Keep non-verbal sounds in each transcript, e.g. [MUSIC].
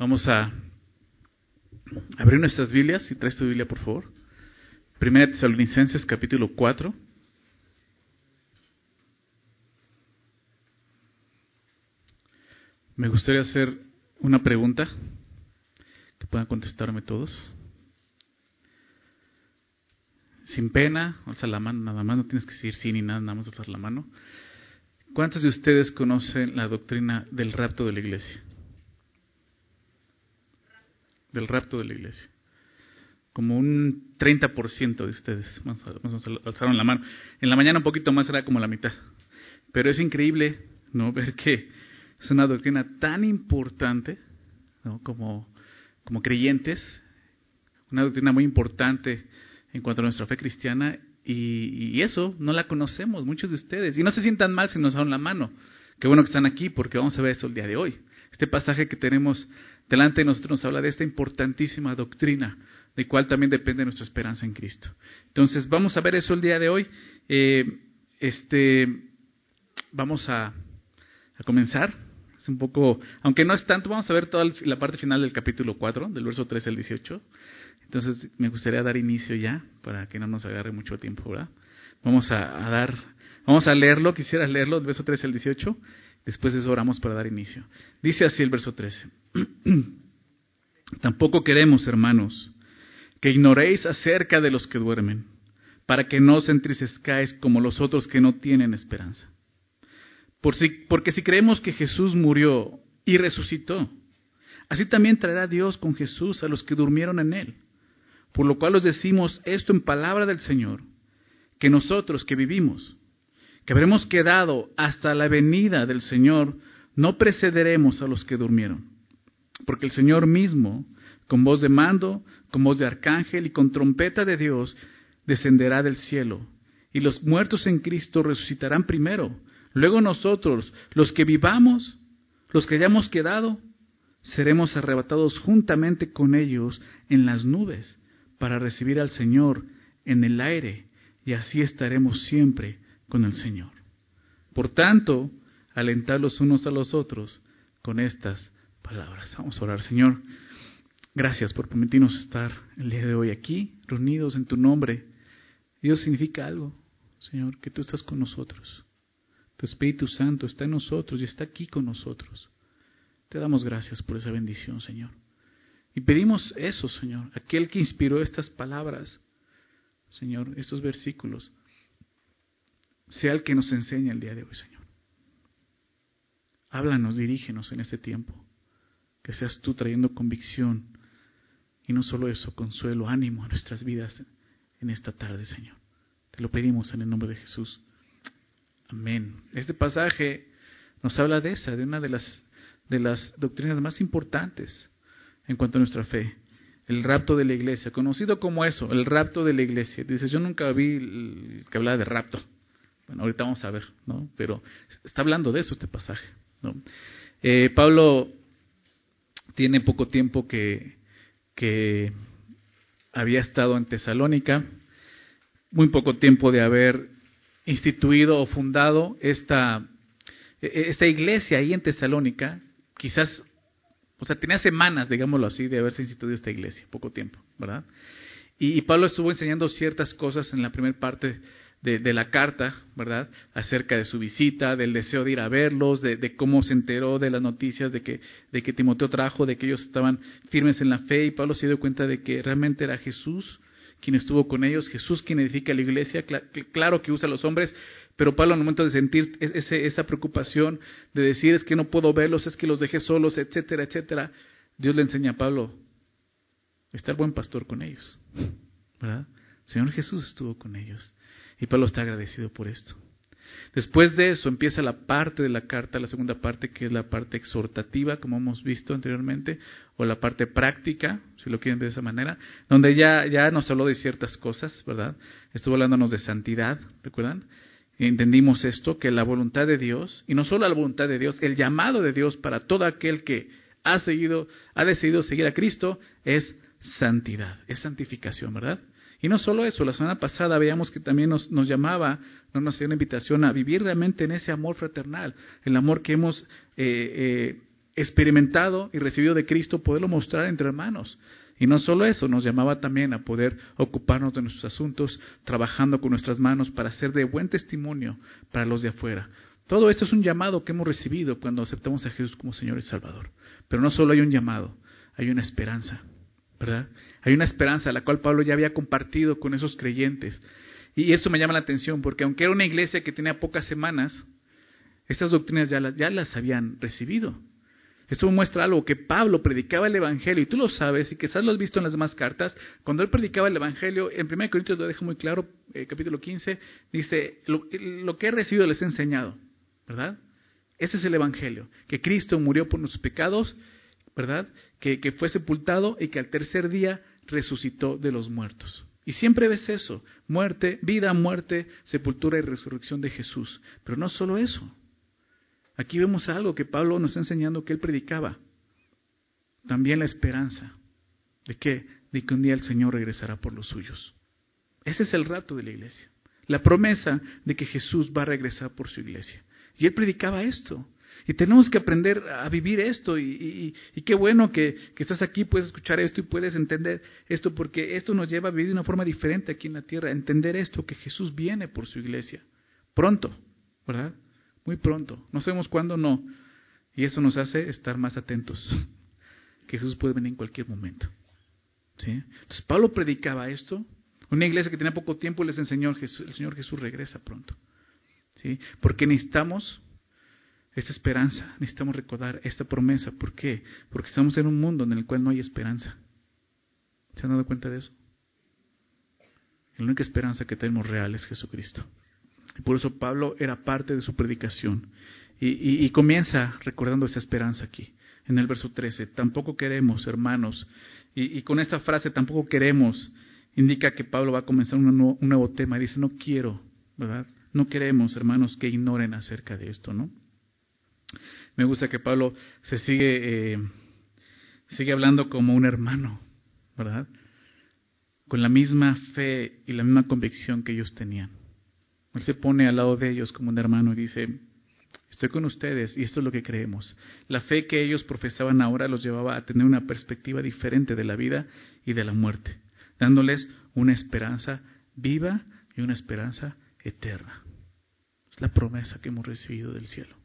Vamos a abrir nuestras Biblias, si traes tu Biblia, por favor. Primera Tesalonicenses, capítulo 4. Me gustaría hacer una pregunta que puedan contestarme todos. Sin pena, alza la mano, nada más, no tienes que decir sí ni nada, nada más alzar la mano. ¿Cuántos de ustedes conocen la doctrina del rapto de la iglesia? Del rapto de la iglesia. Como un 30% de ustedes más, alzaron la mano. En la mañana un poquito más era como la mitad. Pero es increíble no [LAUGHS] ver que es una doctrina tan importante ¿no? como, como creyentes, una doctrina muy importante en cuanto a nuestra fe cristiana y, eso no la conocemos muchos de ustedes. Y no se sientan mal si nos dan la mano. Qué bueno que están aquí porque vamos a ver eso el día de hoy. Este pasaje que tenemos delante de nosotros nos habla de esta importantísima doctrina, de cual también depende nuestra esperanza en Cristo. Entonces, vamos a ver eso el día de hoy. Eh, este, vamos a, a comenzar. Es un poco, aunque no es tanto, vamos a ver toda la parte final del capítulo 4, del verso 13 al 18. Entonces me gustaría dar inicio ya, para que no nos agarre mucho tiempo, ¿verdad? Vamos a, dar, vamos a leerlo, quisiera leerlo, del verso 13 al 18, después de eso oramos para dar inicio. Dice así el verso 13. [CLEARS THROAT] Tampoco queremos, hermanos, que ignoréis acerca de los que duermen, para que no os entristezcáis como los otros que no tienen esperanza. Por si, porque si creemos que Jesús murió y resucitó, así también traerá Dios con Jesús a los que durmieron en él. Por lo cual os decimos esto en palabra del Señor, que nosotros que vivimos, que habremos quedado hasta la venida del Señor, no precederemos a los que durmieron. Porque el Señor mismo, con voz de mando, con voz de arcángel y con trompeta de Dios, descenderá del cielo. Y los muertos en Cristo resucitarán primero. Luego nosotros, los que vivamos, los que hayamos quedado, seremos arrebatados juntamente con ellos en las nubes para recibir al Señor en el aire y así estaremos siempre con el Señor. Por tanto, alentar los unos a los otros con estas palabras. Vamos a orar, Señor. Gracias por permitirnos estar el día de hoy aquí, reunidos en tu nombre. Dios significa algo, Señor, que tú estás con nosotros. Tu Espíritu Santo está en nosotros y está aquí con nosotros. Te damos gracias por esa bendición, Señor. Y pedimos eso, Señor, aquel que inspiró estas palabras, Señor, estos versículos, sea el que nos enseñe el día de hoy, Señor. Háblanos, dirígenos en este tiempo. Que seas tú trayendo convicción y no solo eso, consuelo, ánimo a nuestras vidas en esta tarde, Señor. Te lo pedimos en el nombre de Jesús. Amén. Este pasaje nos habla de esa, de una de las, de las doctrinas más importantes en cuanto a nuestra fe. El rapto de la iglesia, conocido como eso, el rapto de la iglesia. Dices, yo nunca vi que hablaba de rapto. Bueno, ahorita vamos a ver, ¿no? Pero está hablando de eso este pasaje, ¿no? Eh, Pablo tiene poco tiempo que, que había estado en Tesalónica, muy poco tiempo de haber instituido o fundado esta, esta iglesia ahí en Tesalónica, quizás o sea, tenía semanas, digámoslo así, de haberse instituido esta iglesia, poco tiempo, ¿verdad? Y, Pablo estuvo enseñando ciertas cosas en la primera parte de, la carta, ¿verdad? Acerca de su visita, del deseo de ir a verlos, de, cómo se enteró de las noticias de que, de que Timoteo trajo, de que ellos estaban firmes en la fe, y Pablo se dio cuenta de que realmente era Jesús quien estuvo con ellos, Jesús quien edifica la iglesia, claro que usa a los hombres, pero Pablo, en el momento de sentir esa preocupación, de decir es que no puedo verlos, es que los dejé solos, etcétera, etcétera, Dios le enseña a Pablo, está el buen pastor con ellos, ¿verdad? Señor Jesús estuvo con ellos. Y Pablo está agradecido por esto. Después de eso empieza la parte de la carta, la segunda parte, que es la parte exhortativa, como hemos visto anteriormente, o la parte práctica, si lo quieren de esa manera, donde ya, ya nos habló de ciertas cosas, ¿verdad? Estuvo hablándonos de santidad, ¿recuerdan? entendimos esto, que la voluntad de Dios, y no solo la voluntad de Dios, el llamado de Dios para todo aquel que ha seguido, ha decidido seguir a Cristo, es santidad, es santificación, ¿verdad? Y no solo eso, la semana pasada veíamos que también nos, nos llamaba, nos hacía una invitación a vivir realmente en ese amor fraternal, el amor que hemos eh, eh, experimentado y recibido de Cristo, poderlo mostrar entre hermanos. Y no solo eso, nos llamaba también a poder ocuparnos de nuestros asuntos, trabajando con nuestras manos para ser de buen testimonio para los de afuera. Todo esto es un llamado que hemos recibido cuando aceptamos a Jesús como Señor y Salvador. Pero no solo hay un llamado, hay una esperanza, ¿verdad? Hay una esperanza, la cual Pablo ya había compartido con esos creyentes. Y esto me llama la atención, porque aunque era una iglesia que tenía pocas semanas, estas doctrinas ya las, habían recibido. Esto muestra algo, que Pablo predicaba el Evangelio, y tú lo sabes, y quizás lo has visto en las demás cartas, cuando él predicaba el Evangelio, en 1 Corintios lo deja muy claro, eh, capítulo 15, dice, lo, que he recibido les he enseñado, ¿verdad? Ese es el Evangelio, que Cristo murió por nuestros pecados, ¿verdad? Que, que fue sepultado y que al tercer día resucitó de los muertos. Y siempre ves eso, muerte, vida, muerte, sepultura y resurrección de Jesús. Pero no solo eso, Aquí vemos algo que Pablo nos está enseñando que él predicaba. También la esperanza de que, de que un día el Señor regresará por los suyos. Ese es el rato de la iglesia. La promesa de que Jesús va a regresar por su iglesia. Y él predicaba esto. Y tenemos que aprender a vivir esto. Y, qué bueno que, que, estás aquí, puedes escuchar esto y puedes entender esto, porque esto nos lleva a vivir de una forma diferente aquí en la tierra. Entender esto, que Jesús viene por su iglesia. Pronto, ¿verdad? muy pronto. No sabemos cuándo no. Y eso nos hace estar más atentos, [LAUGHS] que Jesús puede venir en cualquier momento. ¿Sí? Entonces Pablo predicaba esto. Una iglesia que tenía poco tiempo les enseñó, el Señor Jesús regresa pronto. ¿Sí? Porque necesitamos esta esperanza, necesitamos recordar esta promesa. ¿Por qué? Porque estamos en un mundo en el cual no hay esperanza. ¿Se han dado cuenta de eso? La única esperanza que tenemos real es Jesucristo. Y por eso Pablo era parte de su predicación. Y, comienza recordando esa esperanza aquí, en el verso 13. Tampoco queremos, hermanos, y, con esta frase, tampoco queremos, indica que Pablo va a comenzar un nuevo, un nuevo tema. Y dice, no quiero, ¿verdad? No queremos, hermanos, que ignoren acerca de esto, ¿no? Me gusta que Pablo se sigue, eh, sigue hablando como un hermano, ¿verdad? Con la misma fe y la misma convicción que ellos tenían. Él se pone al lado de ellos como un hermano y dice, estoy con ustedes y esto es lo que creemos. La fe que ellos profesaban ahora los llevaba a tener una perspectiva diferente de la vida y de la muerte, dándoles una esperanza viva y una esperanza eterna. Es la promesa que hemos recibido del cielo.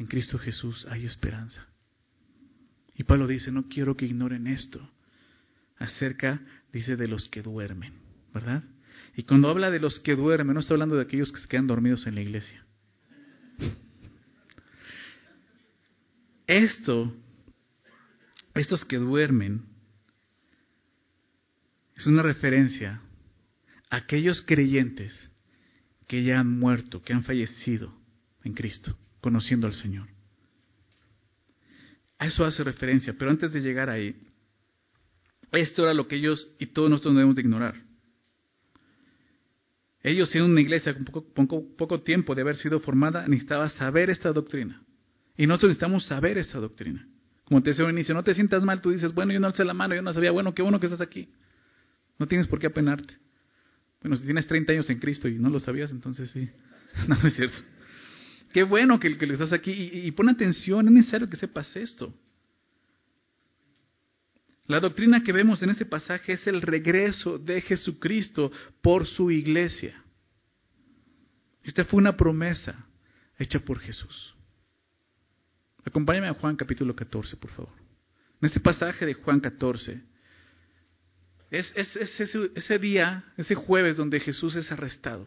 En Cristo Jesús hay esperanza. Y Pablo dice, no quiero que ignoren esto acerca, dice, de los que duermen, ¿verdad? Y cuando habla de los que duermen, no está hablando de aquellos que se quedan dormidos en la iglesia. Esto, estos que duermen, es una referencia a aquellos creyentes que ya han muerto, que han fallecido en Cristo, conociendo al Señor. A eso hace referencia, pero antes de llegar ahí, esto era lo que ellos y todos nosotros debemos de ignorar. Ellos, siendo una iglesia con poco, poco, tiempo de haber sido formada, necesitaban saber esta doctrina. Y nosotros necesitamos saber esta doctrina. Como te decía al inicio, no te sientas mal, tú dices, bueno, yo no alcé la mano, yo no sabía, bueno, qué bueno que estás aquí. No tienes por qué apenarte. Bueno, si tienes 30 años en Cristo y no lo sabías, entonces sí. [LAUGHS] no, no es cierto. Qué bueno que, que estás aquí y, pon atención, es necesario que sepas esto. La doctrina que vemos en este pasaje es el regreso de Jesucristo por su iglesia. Esta fue una promesa hecha por Jesús. Acompáñame a Juan capítulo 14, por favor. En este pasaje de Juan 14, es, ese, día, ese jueves donde Jesús es arrestado.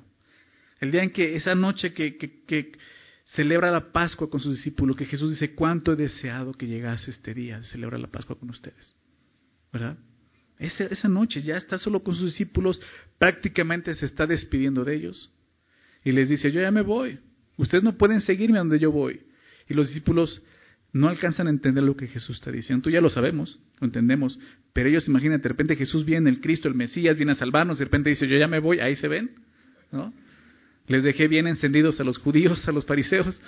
El día en que, esa noche que celebra la Pascua con sus discípulos, que Jesús dice, cuánto he deseado que llegase este día de celebrar la Pascua con ustedes. ¿verdad? Esa, noche ya está solo con sus discípulos, prácticamente se está despidiendo de ellos. Y les dice, yo ya me voy, ustedes no pueden seguirme donde yo voy. Y los discípulos no alcanzan a entender lo que Jesús está diciendo. Tú ya lo sabemos, lo entendemos, pero ellos imaginan, de repente Jesús viene, el Cristo, el Mesías, viene a salvarnos, de repente dice, yo ya me voy, ahí se ven, ¿no? Les dejé bien encendidos a los judíos, a los fariseos,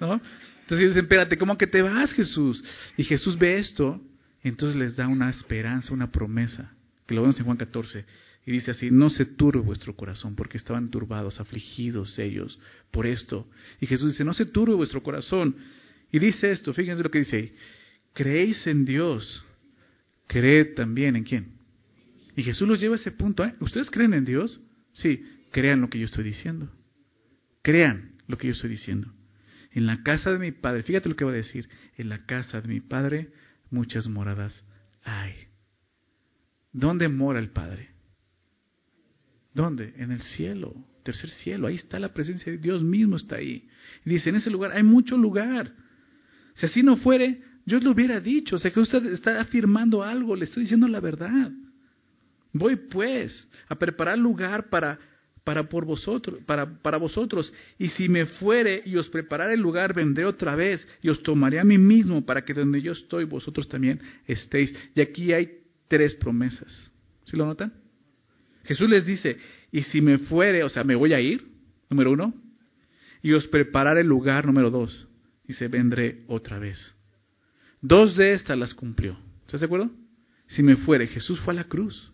¿no? Entonces dicen, espérate, ¿cómo que te vas, Jesús? Y Jesús ve esto entonces les da una esperanza, una promesa, que lo vemos en Juan 14, y dice así, no se turbe vuestro corazón, porque estaban turbados, afligidos ellos por esto. Y Jesús dice, no se turbe vuestro corazón. Y dice esto, fíjense lo que dice ahí. Creéis en Dios, creed también en quién. Y Jesús los lleva a ese punto. ¿eh? ¿Ustedes creen en Dios? Sí, crean lo que yo estoy diciendo. Crean lo que yo estoy diciendo. En la casa de mi Padre, fíjate lo que va a decir, en la casa de mi Padre muchas moradas hay. ¿Dónde mora el Padre? ¿Dónde? En el cielo, tercer cielo. Ahí está la presencia de Dios mismo, está ahí. Y dice, en ese lugar hay mucho lugar. Si así no fuere, yo lo hubiera dicho. O sea, que usted está afirmando algo, le estoy diciendo la verdad. Voy pues a preparar lugar para, para, por vosotros, para, para vosotros. Y si me fuere y os preparare el lugar, vendré otra vez y os tomaré a mí mismo para que donde yo estoy, vosotros también estéis. Y aquí hay tres promesas. ¿Sí lo notan? Jesús les dice, y si me fuere, o sea, me voy a ir, número uno, y os prepararé el lugar, número dos, y se vendré otra vez. Dos de estas las cumplió. ¿Estás de acuerdo? Si me fuere, Jesús fue a la cruz.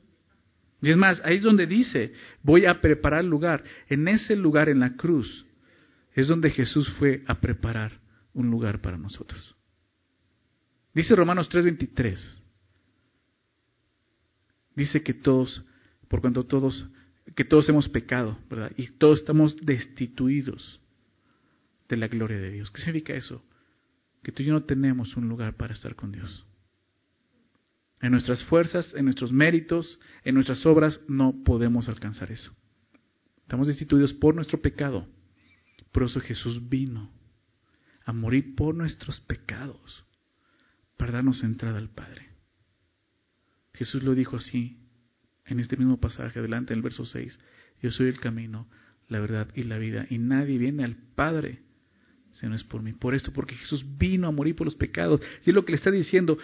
Y es más, ahí es donde dice, voy a preparar lugar. En ese lugar, en la cruz, es donde Jesús fue a preparar un lugar para nosotros. Dice Romanos 3:23. Dice que todos, por cuanto todos, que todos hemos pecado, ¿verdad? Y todos estamos destituidos de la gloria de Dios. ¿Qué significa eso? Que tú y yo no tenemos un lugar para estar con Dios. En nuestras fuerzas, en nuestros méritos, en nuestras obras, no podemos alcanzar eso. Estamos destituidos por nuestro pecado. Por eso Jesús vino a morir por nuestros pecados para darnos entrada al Padre. Jesús lo dijo así en este mismo pasaje, adelante en el verso 6. Yo soy el camino, la verdad y la vida, y nadie viene al Padre si no es por mí. Por esto, porque Jesús vino a morir por los pecados. Y es lo que le está diciendo,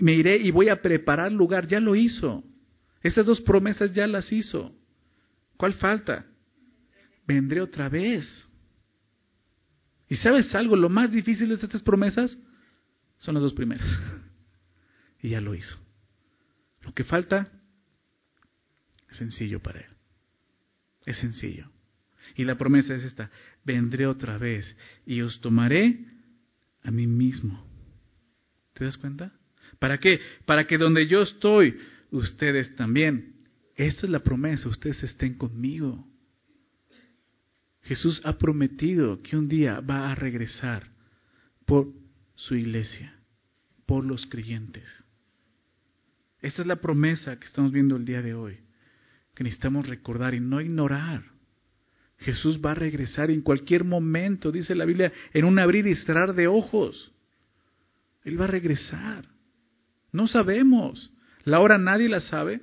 me iré y voy a preparar lugar. Ya lo hizo. Esas dos promesas ya las hizo. ¿Cuál falta? Vendré otra vez. ¿Y sabes algo? Lo más difícil de estas promesas son las dos primeras. [LAUGHS] y ya lo hizo. Lo que falta es sencillo para él. Es sencillo. Y la promesa es esta, vendré otra vez y os tomaré a mí mismo. ¿Te das cuenta? ¿Para qué? Para que donde yo estoy, ustedes también. Esta es la promesa, ustedes estén conmigo. Jesús ha prometido que un día va a regresar por su iglesia, por los creyentes. Esta es la promesa que estamos viendo el día de hoy, que necesitamos recordar y no ignorar. Jesús va a regresar en cualquier momento, dice la Biblia, en un abrir y cerrar de ojos. Él va a regresar. No sabemos. La hora nadie la sabe.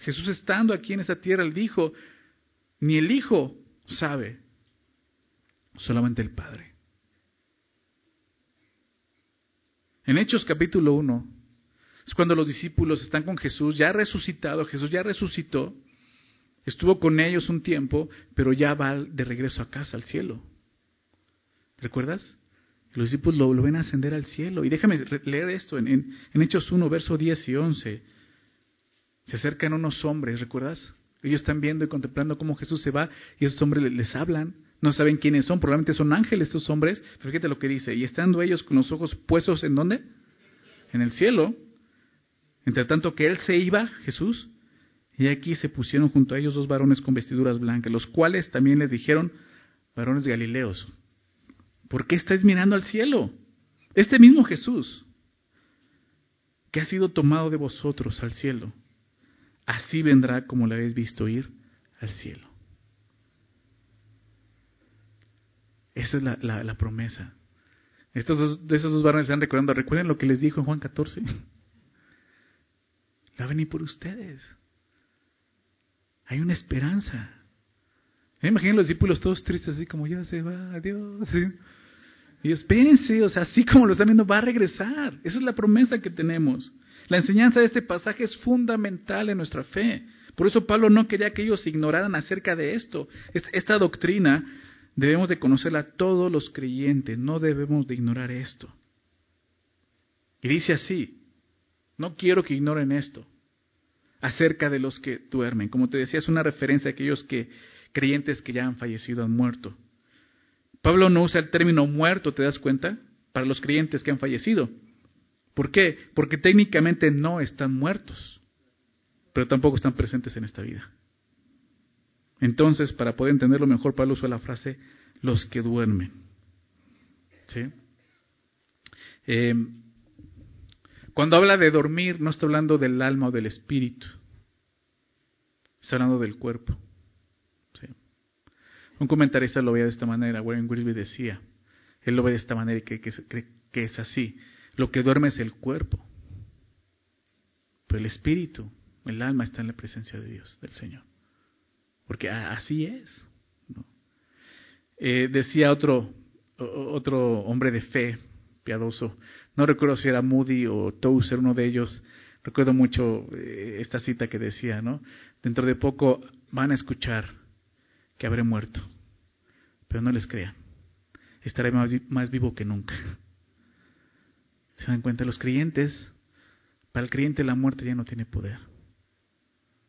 Jesús estando aquí en esta tierra, él dijo, ni el Hijo sabe, solamente el Padre. En Hechos capítulo 1, es cuando los discípulos están con Jesús, ya resucitado, Jesús ya resucitó, estuvo con ellos un tiempo, pero ya va de regreso a casa, al cielo. ¿Recuerdas? Los discípulos lo, ven ascender al cielo. Y déjame leer esto en, en, Hechos 1, verso 10 y 11. Se acercan unos hombres, ¿recuerdas? Ellos están viendo y contemplando cómo Jesús se va y esos hombres les, hablan. No saben quiénes son, probablemente son ángeles estos hombres. Pero fíjate lo que dice. Y estando ellos con los ojos puestos en dónde? En el cielo. Entre tanto que él se iba, Jesús, y aquí se pusieron junto a ellos dos varones con vestiduras blancas, los cuales también les dijeron, varones galileos, ¿Por qué estáis mirando al cielo? Este mismo Jesús, que ha sido tomado de vosotros al cielo, así vendrá como le habéis visto ir al cielo. Esa es la, promesa. Estos de esos dos varones están recordando, recuerden lo que les dijo en Juan 14. Va a venir por ustedes. Hay una esperanza. Me los discípulos todos tristes, así como ya se va, adiós. Y espérense, o sea, así como lo están viendo, va a regresar. Esa es la promesa que tenemos. La enseñanza de este pasaje es fundamental en nuestra fe. Por eso Pablo no quería que ellos ignoraran acerca de esto. Esta doctrina debemos de conocerla todos los creyentes, no debemos de ignorar esto. Y dice así, no quiero que ignoren esto acerca de los que duermen. Como te decía, es una referencia a aquellos que creyentes que ya han fallecido, han muerto. Pablo no usa el término muerto, ¿te das cuenta? para los creyentes que han fallecido. ¿Por qué? Porque técnicamente no están muertos, pero tampoco están presentes en esta vida. Entonces, para poder entenderlo mejor, Pablo usa la frase los que duermen. ¿Sí? Eh, cuando habla de dormir, no está hablando del alma o del espíritu, está hablando del cuerpo. Un comentarista lo veía de esta manera, Warren Wiersbe decía, él lo ve de esta manera y cree que es así. Lo que duerme es el cuerpo. Pero el espíritu, el alma está en la presencia de Dios, del Señor. Porque así es. Eh, decía otro, otro hombre de fe, piadoso, no recuerdo si era Moody o Tozer, uno de ellos, recuerdo mucho eh, esta cita que decía, ¿no? Dentro de poco van a escuchar que habré muerto, pero no les crean, estaré más, más vivo que nunca. ¿Se dan cuenta? Los creyentes, para el creyente la muerte ya no tiene poder.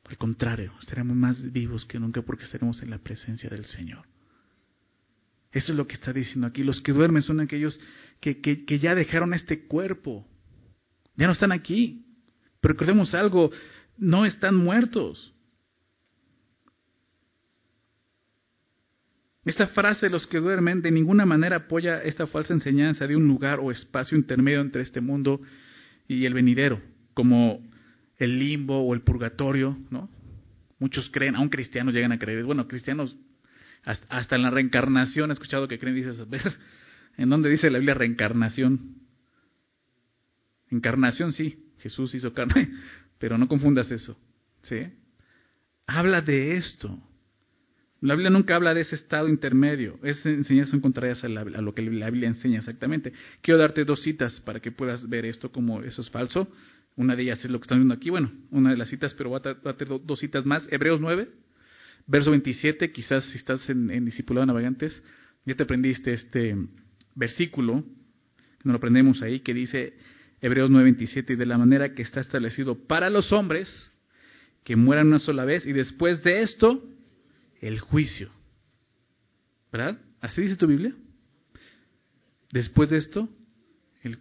Al contrario, estaremos más vivos que nunca porque estaremos en la presencia del Señor. Eso es lo que está diciendo aquí. Los que duermen son aquellos que, que, ya dejaron este cuerpo. Ya no están aquí. Pero recordemos algo, no están muertos. Esta frase, los que duermen, de ninguna manera apoya esta falsa enseñanza de un lugar o espacio intermedio entre este mundo y el venidero, como el limbo o el purgatorio, ¿no? Muchos creen, aún cristianos llegan a creer, bueno, cristianos hasta, en la reencarnación he escuchado que creen, dices, ¿en dónde dice la Biblia reencarnación? Encarnación, sí, Jesús hizo carne, [LAUGHS] pero no confundas eso, ¿sí? Habla de esto. La Biblia nunca habla de ese estado intermedio. Esa enseñanza contrarias a, a lo que la Biblia enseña exactamente. Quiero darte dos citas para que puedas ver esto como eso es falso. Una de ellas es lo que están viendo aquí. Bueno, una de las citas, pero voy a darte dos citas más. Hebreos 9, verso 27. Quizás si estás en, en Discipulado Navegantes, ya te aprendiste este versículo. Nos lo aprendemos ahí, que dice Hebreos 9, 27. Y de la manera que está establecido para los hombres que mueran una sola vez y después de esto el juicio. ¿Verdad? ¿Así dice tu Biblia? Después de esto,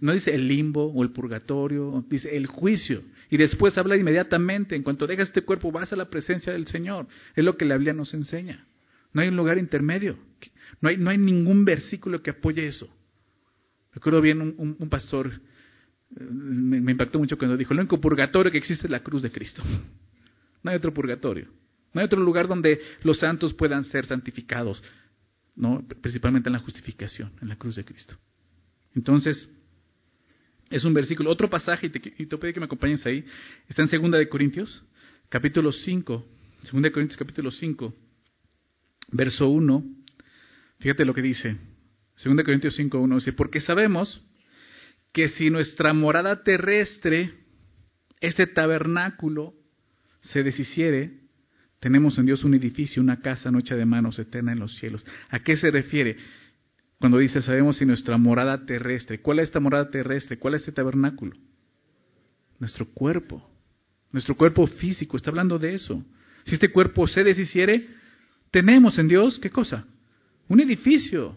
no dice el limbo o el purgatorio, dice el juicio. Y después habla inmediatamente, en cuanto dejas este cuerpo vas a la presencia del Señor. Es lo que la Biblia nos enseña. No hay un lugar intermedio. No hay, no hay ningún versículo que apoye eso. Recuerdo bien un, pastor, eh, me, me, impactó mucho cuando dijo, el único purgatorio que existe es la cruz de Cristo. [LAUGHS] No hay otro purgatorio. No hay otro lugar donde los santos puedan ser santificados, ¿no? principalmente en la justificación, en la cruz de Cristo. Entonces, es un versículo, otro pasaje, y te, y pido que me acompañes ahí, está en 2 de Corintios, capítulo 5, 2 de Corintios capítulo 5, verso 1, fíjate lo que dice, 2 de Corintios 5, 1, dice, porque sabemos que si nuestra morada terrestre, este tabernáculo, se deshiciere, tenemos en Dios un edificio, una casa no hecha de manos eterna en los cielos. ¿A qué se refiere? Cuando dice, sabemos si nuestra morada terrestre, ¿cuál es esta morada terrestre? ¿Cuál es este tabernáculo? Nuestro cuerpo, nuestro cuerpo físico, está hablando de eso. Si este cuerpo se deshiciere, tenemos en Dios, ¿qué cosa? Un edificio.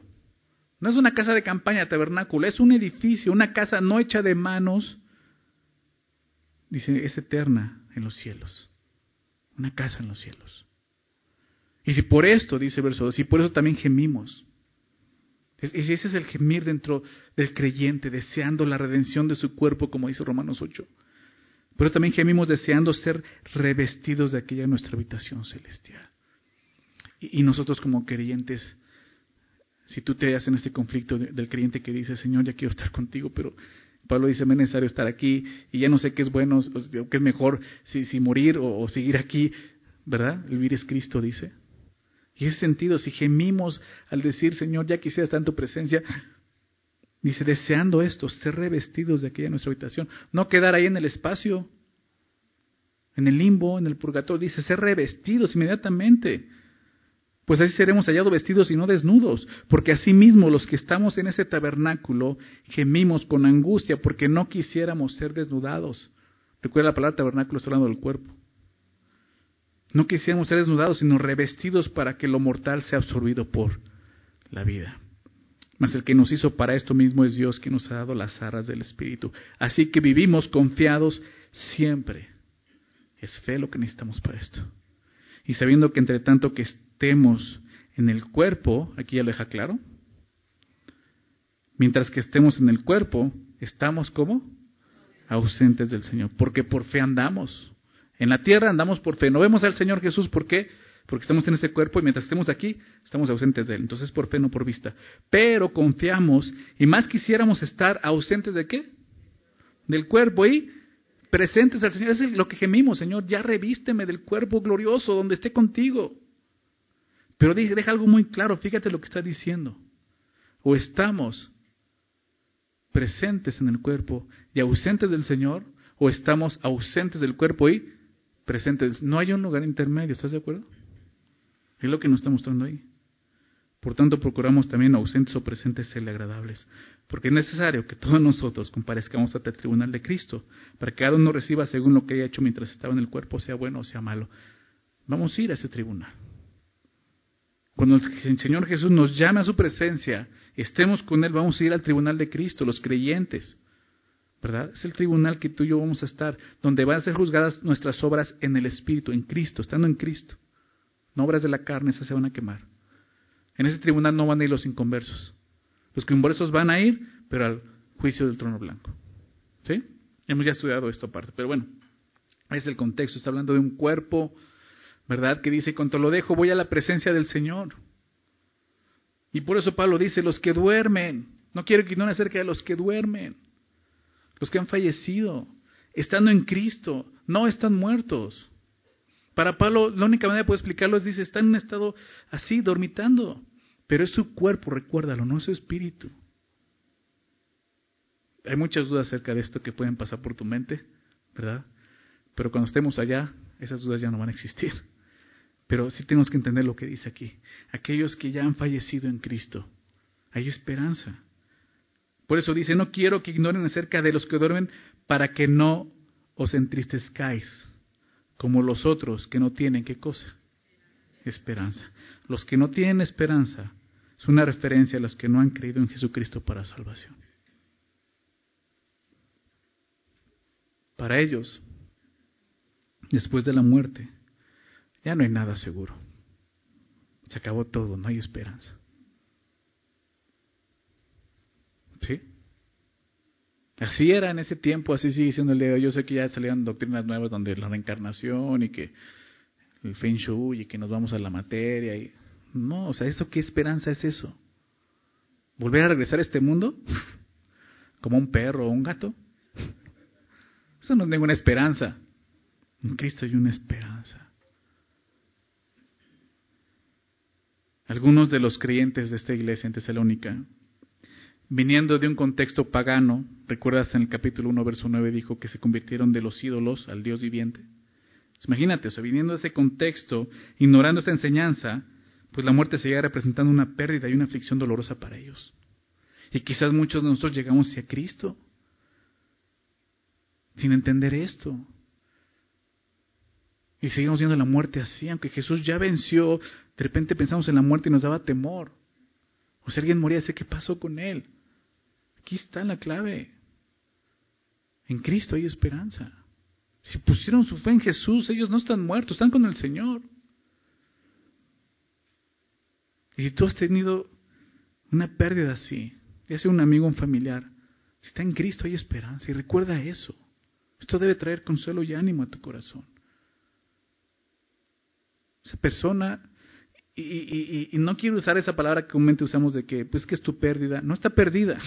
No es una casa de campaña, tabernáculo, es un edificio, una casa no hecha de manos. Dice, es eterna en los cielos una casa en los cielos. Y si por esto, dice verso 2, y por eso también gemimos. Y ese es el gemir dentro del creyente, deseando la redención de su cuerpo, como dice Romanos 8. Por eso también gemimos deseando ser revestidos de aquella nuestra habitación celestial. Y, nosotros como creyentes, si tú te hallas en este conflicto del creyente que dice, Señor, ya quiero estar contigo, pero Pablo dice, me es necesario estar aquí y ya no sé qué es bueno, o qué es mejor, si, si morir o, seguir aquí, ¿verdad? El vivir es Cristo, dice. Y ese sentido, si gemimos al decir, Señor, ya quisiera estar en tu presencia, dice, deseando esto, ser revestidos de aquella nuestra habitación, no quedar ahí en el espacio, en el limbo, en el purgatorio, dice, ser revestidos inmediatamente pues así seremos hallados vestidos y no desnudos, porque asimismo los que estamos en ese tabernáculo gemimos con angustia porque no quisiéramos ser desnudados. Recuerda la palabra tabernáculo, está hablando del cuerpo. No quisiéramos ser desnudados, sino revestidos para que lo mortal sea absorbido por la vida. Mas el que nos hizo para esto mismo es Dios que nos ha dado las arras del Espíritu. Así que vivimos confiados siempre. Es fe lo que necesitamos para esto. Y sabiendo que entre tanto que estemos en el cuerpo, aquí ya lo deja claro, mientras que estemos en el cuerpo, estamos como ausentes del Señor, porque por fe andamos. En la tierra andamos por fe. No vemos al Señor Jesús, ¿por qué? Porque estamos en este cuerpo y mientras estemos aquí, estamos ausentes de Él. Entonces por fe, no por vista. Pero confiamos y más quisiéramos estar ausentes de qué? Del cuerpo y presentes al Señor. Es lo que gemimos, Señor. Ya revísteme del cuerpo glorioso donde esté contigo. Pero deja algo muy claro, fíjate lo que está diciendo. O estamos presentes en el cuerpo y ausentes del Señor, o estamos ausentes del cuerpo y presentes. No hay un lugar intermedio, ¿estás de acuerdo? Es lo que nos está mostrando ahí. Por tanto, procuramos también ausentes o presentes serle agradables, porque es necesario que todos nosotros comparezcamos ante el tribunal de Cristo, para que cada uno reciba según lo que haya hecho mientras estaba en el cuerpo, sea bueno o sea malo. Vamos a ir a ese tribunal. Cuando el Señor Jesús nos llame a su presencia, estemos con Él, vamos a ir al tribunal de Cristo, los creyentes. ¿Verdad? Es el tribunal que tú y yo vamos a estar, donde van a ser juzgadas nuestras obras en el Espíritu, en Cristo, estando en Cristo. No obras de la carne, esas se van a quemar. En ese tribunal no van a ir los inconversos. Los inconversos van a ir, pero al juicio del trono blanco. ¿Sí? Hemos ya estudiado esto aparte, pero bueno, es el contexto. Está hablando de un cuerpo ¿verdad? Que dice, cuando lo dejo voy a la presencia del Señor. Y por eso Pablo dice, los que duermen, no quiero que no acerca de los que duermen, los que han fallecido, estando en Cristo, no están muertos. Para Pablo, la única manera de poder explicarlo es, dice, están en un estado así, dormitando, pero es su cuerpo, recuérdalo, no es su espíritu. Hay muchas dudas acerca de esto que pueden pasar por tu mente, ¿verdad? Pero cuando estemos allá, esas dudas ya no van a existir. Pero sí tenemos que entender lo que dice aquí. Aquellos que ya han fallecido en Cristo, hay esperanza. Por eso dice, no quiero que ignoren acerca de los que duermen para que no os entristezcáis, como los otros que no tienen qué cosa? Esperanza. Los que no tienen esperanza es una referencia a los que no han creído en Jesucristo para salvación. Para ellos, después de la muerte, ya no hay nada seguro. Se acabó todo, no hay esperanza. ¿Sí? Así era en ese tiempo, así sigue siendo el día. Yo sé que ya salieron doctrinas nuevas donde la reencarnación y que el Feng Shui y que nos vamos a la materia. Y... No, o sea, ¿eso qué esperanza es eso? ¿Volver a regresar a este mundo? [LAUGHS] ¿Como un perro o un gato? Eso no es ninguna esperanza. En Cristo hay una esperanza. Algunos de los creyentes de esta iglesia en Tesalónica, viniendo de un contexto pagano, recuerdas en el capítulo 1, verso 9, dijo que se convirtieron de los ídolos al Dios viviente. imagínate, o sea, viniendo de ese contexto, ignorando esta enseñanza, pues la muerte seguía representando una pérdida y una aflicción dolorosa para ellos. Y quizás muchos de nosotros llegamos hacia Cristo sin entender esto. Y seguimos viendo la muerte así, aunque Jesús ya venció, de repente pensamos en la muerte y nos daba temor. O si alguien moría, sé qué pasó con él. Aquí está la clave. En Cristo hay esperanza. Si pusieron su fe en Jesús, ellos no están muertos, están con el Señor. Y si tú has tenido una pérdida así, ya sea un amigo o un familiar, si está en Cristo hay esperanza. Y recuerda eso. Esto debe traer consuelo y ánimo a tu corazón. Esa persona, y, no quiero usar esa palabra que comúnmente usamos de que, pues que es tu pérdida, no está perdida.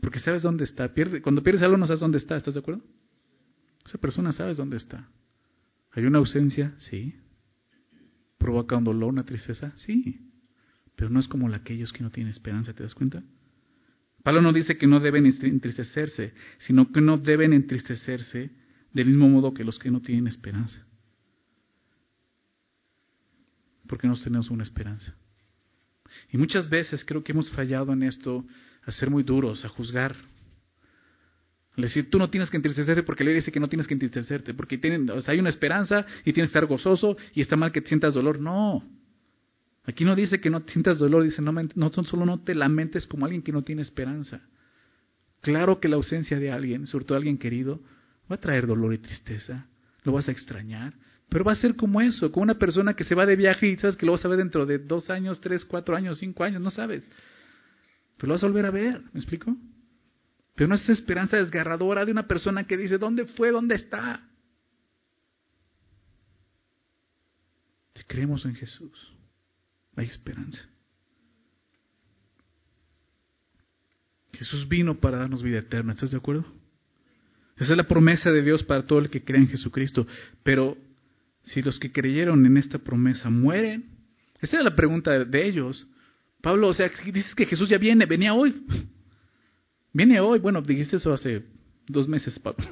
Porque sabes dónde está. Pierde, cuando pierdes algo no sabes dónde está, ¿estás de acuerdo? Esa persona sabes dónde está. ¿Hay una ausencia? Sí. ¿Provoca un dolor, una tristeza? Sí. Pero no es como la aquellos que no tienen esperanza, ¿te das cuenta? Pablo no dice que no deben entristecerse, sino que no deben entristecerse del mismo modo que los que no tienen esperanza porque no tenemos una esperanza. Y muchas veces creo que hemos fallado en esto, a ser muy duros, a juzgar. A decir, tú no tienes que entristecerte porque le dice que no tienes que entristecerte, porque hay una esperanza y tienes que estar gozoso y está mal que te sientas dolor. No. Aquí no dice que no sientas dolor, dice no, no solo no te lamentes como alguien que no tiene esperanza. Claro que la ausencia de alguien, sobre todo alguien querido, va a traer dolor y tristeza, lo vas a extrañar, pero va a ser como eso, como una persona que se va de viaje y sabes que lo vas a ver dentro de dos años, tres, cuatro años, cinco años, no sabes. Pero lo vas a volver a ver, ¿me explico? Pero no es esa esperanza desgarradora de una persona que dice, ¿dónde fue? ¿Dónde está? Si creemos en Jesús, hay esperanza. Jesús vino para darnos vida eterna, ¿estás de acuerdo? Esa es la promesa de Dios para todo el que cree en Jesucristo. Pero si los que creyeron en esta promesa mueren, esta era la pregunta de ellos. Pablo, o sea, dices que Jesús ya viene, venía hoy. [LAUGHS] Viene hoy, bueno, dijiste eso hace dos meses, Pablo.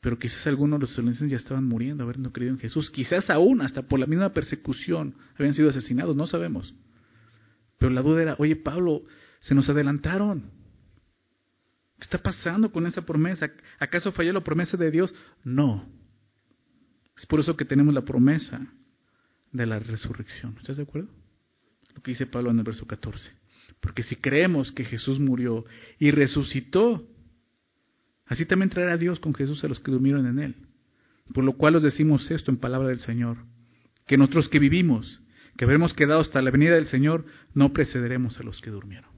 Pero quizás algunos de los adolescentes ya estaban muriendo habiendo creído en Jesús. Quizás aún, hasta por la misma persecución, habían sido asesinados, no sabemos. Pero la duda era, oye Pablo, se nos adelantaron. ¿Qué está pasando con esa promesa? ¿Acaso falló la promesa de Dios? No. Es por eso que tenemos la promesa de la resurrección. ¿Estás de acuerdo? Lo que dice Pablo en el verso 14. Porque si creemos que Jesús murió y resucitó, Así también traerá Dios con Jesús a los que durmieron en él. Por lo cual os decimos esto en palabra del Señor, que nosotros que vivimos, que habremos quedado hasta la venida del Señor, no precederemos a los que durmieron.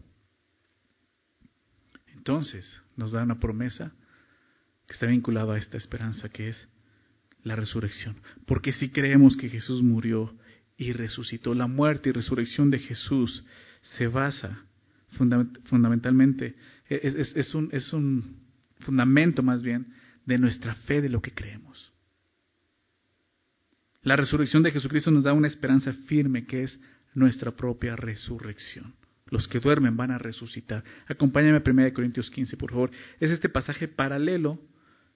Entonces nos da una promesa que está vinculada a esta esperanza que es la resurrección. Porque si creemos que Jesús murió y resucitó, la muerte y resurrección de Jesús se basa fundamentalmente, es, un, es un fundamento más bien de nuestra fe de lo que creemos. La resurrección de Jesucristo nos da una esperanza firme que es nuestra propia resurrección. Los que duermen van a resucitar. Acompáñame a 1 Corintios 15, por favor. Es este pasaje paralelo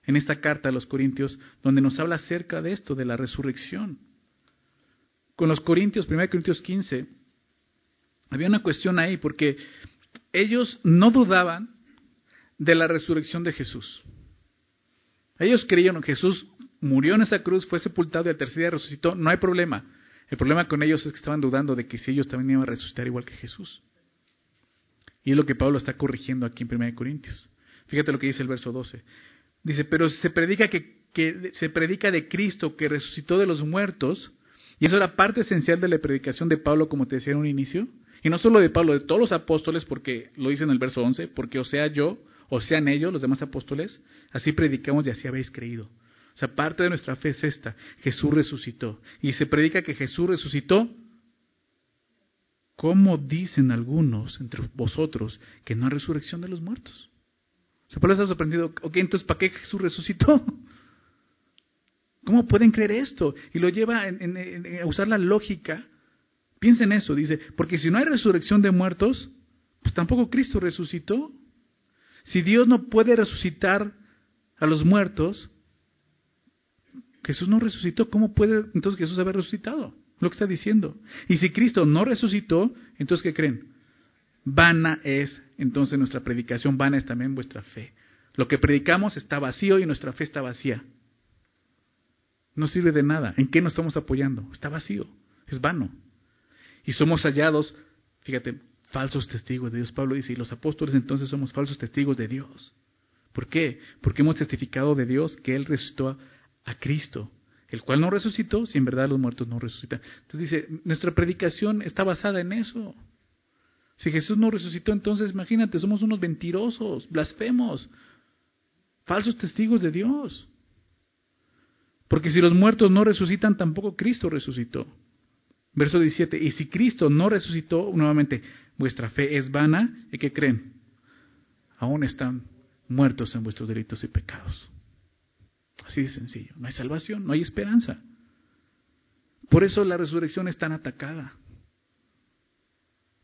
en esta carta a los Corintios donde nos habla acerca de esto, de la resurrección. Con los Corintios, 1 Corintios 15, había una cuestión ahí porque ellos no dudaban de la resurrección de Jesús. Ellos creyeron que Jesús murió en esa cruz, fue sepultado y al tercer día resucitó. No hay problema. El problema con ellos es que estaban dudando de que si ellos también iban a resucitar igual que Jesús. Y es lo que Pablo está corrigiendo aquí en 1 Corintios. Fíjate lo que dice el verso 12. Dice, pero se predica que, se predica de Cristo que resucitó de los muertos, y eso era parte esencial de la predicación de Pablo, como te decía en un inicio, y no solo de Pablo, de todos los apóstoles, porque lo dice en el verso 11, porque o sea yo, o sean ellos, los demás apóstoles, así predicamos y así habéis creído. O sea, parte de nuestra fe es esta, Jesús resucitó. Y se predica que Jesús resucitó. ¿Cómo dicen algunos entre vosotros que no hay resurrección de los muertos? O sea, Pablo está sorprendido. Ok, entonces, ¿para qué Jesús resucitó? [LAUGHS] ¿Cómo pueden creer esto? Y lo lleva a usar la lógica. Piensa en eso, dice, porque si no hay resurrección de muertos, pues tampoco Cristo resucitó. Si Dios no puede resucitar a los muertos, Jesús no resucitó, ¿cómo puede entonces Jesús haber resucitado? Lo que está diciendo. Y si Cristo no resucitó, entonces ¿qué creen? Vana es entonces nuestra predicación, vana es también vuestra fe. Lo que predicamos está vacío y nuestra fe está vacía. No sirve de nada. ¿En qué nos estamos apoyando? Está vacío, es vano. Y somos hallados, fíjate, falsos testigos de Dios. Pablo dice, y los apóstoles entonces somos falsos testigos de Dios. ¿Por qué? Porque hemos testificado de Dios que Él resucitó a, Cristo, el cual no resucitó si en verdad los muertos no resucitan. Entonces dice, nuestra predicación está basada en eso. Si Jesús no resucitó, entonces imagínate, somos unos mentirosos, blasfemos, falsos testigos de Dios. Porque si los muertos no resucitan, tampoco Cristo resucitó. Verso 17, y si Cristo no resucitó, nuevamente, vuestra fe es vana, ¿y qué creen? Aún están muertos en vuestros delitos y pecados. Así de sencillo. No hay salvación, no hay esperanza. Por eso la resurrección es tan atacada.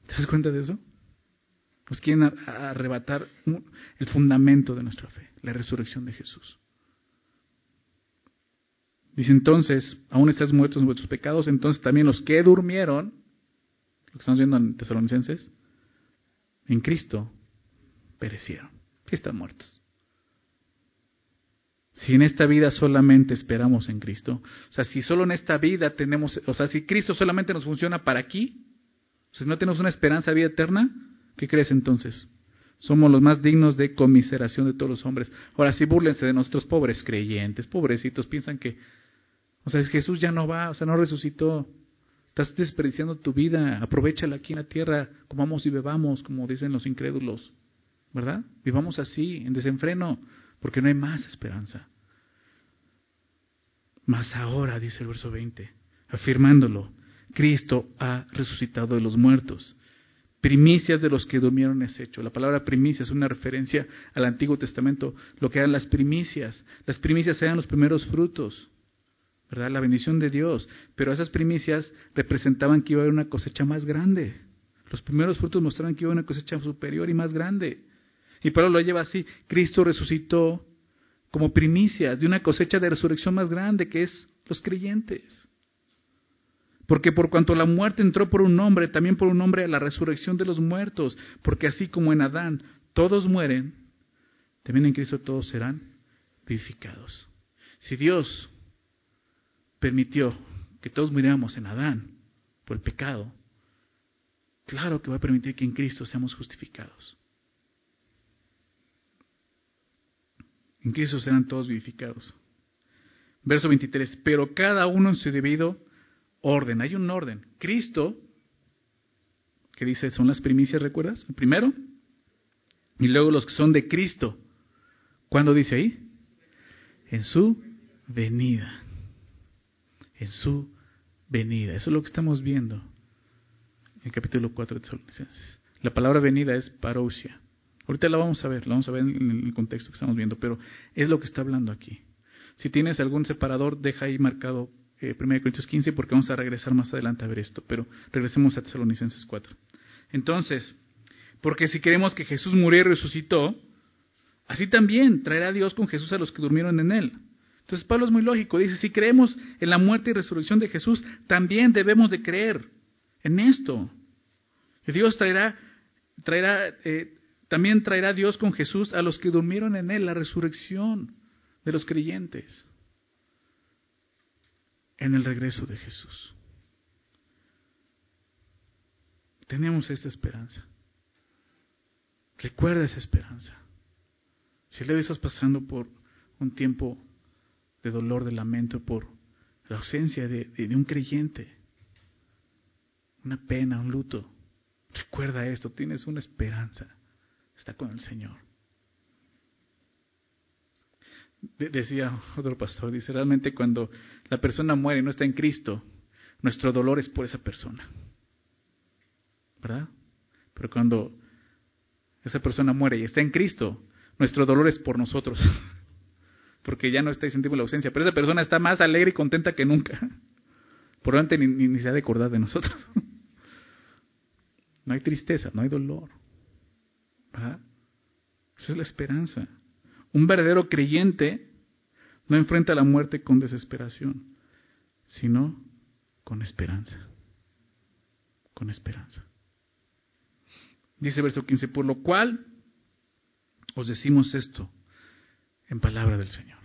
¿Te das cuenta de eso? Nos quieren arrebatar el fundamento de nuestra fe, la resurrección de Jesús. Dice entonces, aún estás muertos en vuestros pecados, entonces también los que durmieron, lo que estamos viendo en Tesalonicenses, en Cristo perecieron. Sí están muertos. Si en esta vida solamente esperamos en Cristo, o sea, si solo en esta vida tenemos, o sea, si Cristo solamente nos funciona para aquí, si no tenemos una esperanza de vida eterna, ¿qué crees entonces? Somos los más dignos de conmiseración de todos los hombres. Ahora sí, búrlense de nuestros pobres creyentes, pobrecitos, piensan que, o sea, Jesús ya no va, o sea, no resucitó. Estás desperdiciando tu vida, aprovechala aquí en la tierra, comamos y bebamos, como dicen los incrédulos, ¿verdad? Vivamos así, en desenfreno, porque no hay más esperanza. Mas ahora, dice el verso 20, afirmándolo, Cristo ha resucitado de los muertos. Primicias de los que durmieron es hecho. La palabra primicia es una referencia al Antiguo Testamento, lo que eran las primicias. Las primicias eran los primeros frutos, ¿verdad? La bendición de Dios. Pero esas primicias representaban que iba a haber una cosecha más grande. Los primeros frutos mostraban que iba a haber una cosecha superior y más grande. Y Pablo lo lleva así. Cristo resucitó como primicias de una cosecha de resurrección más grande que es los creyentes. Porque por cuanto la muerte entró por un hombre, también por un hombre a la resurrección de los muertos. Porque así como en Adán todos mueren, también en Cristo todos serán vivificados. Si Dios permitió que todos muriéramos en Adán por el pecado, claro que va a permitir que en Cristo seamos justificados. En Cristo serán todos vivificados. Verso 23, pero cada uno en su debido orden, hay un orden. Cristo, que dice, son las primicias, ¿recuerdas? El primero. Y luego los que son de Cristo. ¿Cuándo dice ahí? En su venida. En su venida. Eso es lo que estamos viendo en el capítulo 4 de Tesalonicenses. La palabra venida es parousia. Ahorita la vamos a ver, la vamos a ver en el contexto que estamos viendo, pero es lo que está hablando aquí. Si tienes algún separador, deja ahí marcado 1 eh, Corintios 15 porque vamos a regresar más adelante a ver esto, pero regresemos a Tesalonicenses 4. Entonces, porque si queremos que Jesús murió y resucitó, así también traerá Dios con Jesús a los que durmieron en él. Entonces Pablo es muy lógico, dice, si creemos en la muerte y resurrección de Jesús, también debemos de creer en esto. Dios traerá, traerá eh, también traerá Dios con Jesús a los que durmieron en él, la resurrección de los creyentes en el regreso de Jesús. Tenemos esta esperanza. Recuerda esa esperanza. Si le estás pasando por un tiempo de dolor, de lamento, por la ausencia de, de un creyente, una pena, un luto, recuerda esto, tienes una esperanza, está con el Señor. Decía otro pastor, dice, realmente cuando la persona muere y no está en Cristo, nuestro dolor es por esa persona. ¿Verdad? Pero cuando esa persona muere y está en Cristo, nuestro dolor es por nosotros. [LAUGHS] Porque ya no está y sentimos la ausencia. Pero esa persona está más alegre y contenta que nunca. [LAUGHS] Por lo tanto, ni, ni se ha de acordar de nosotros. [LAUGHS] No hay tristeza, no hay dolor. ¿Verdad? Esa es la esperanza. Un verdadero creyente no enfrenta la muerte con desesperación, sino con esperanza. Con esperanza. Dice verso 15, por lo cual os decimos esto en palabra del Señor.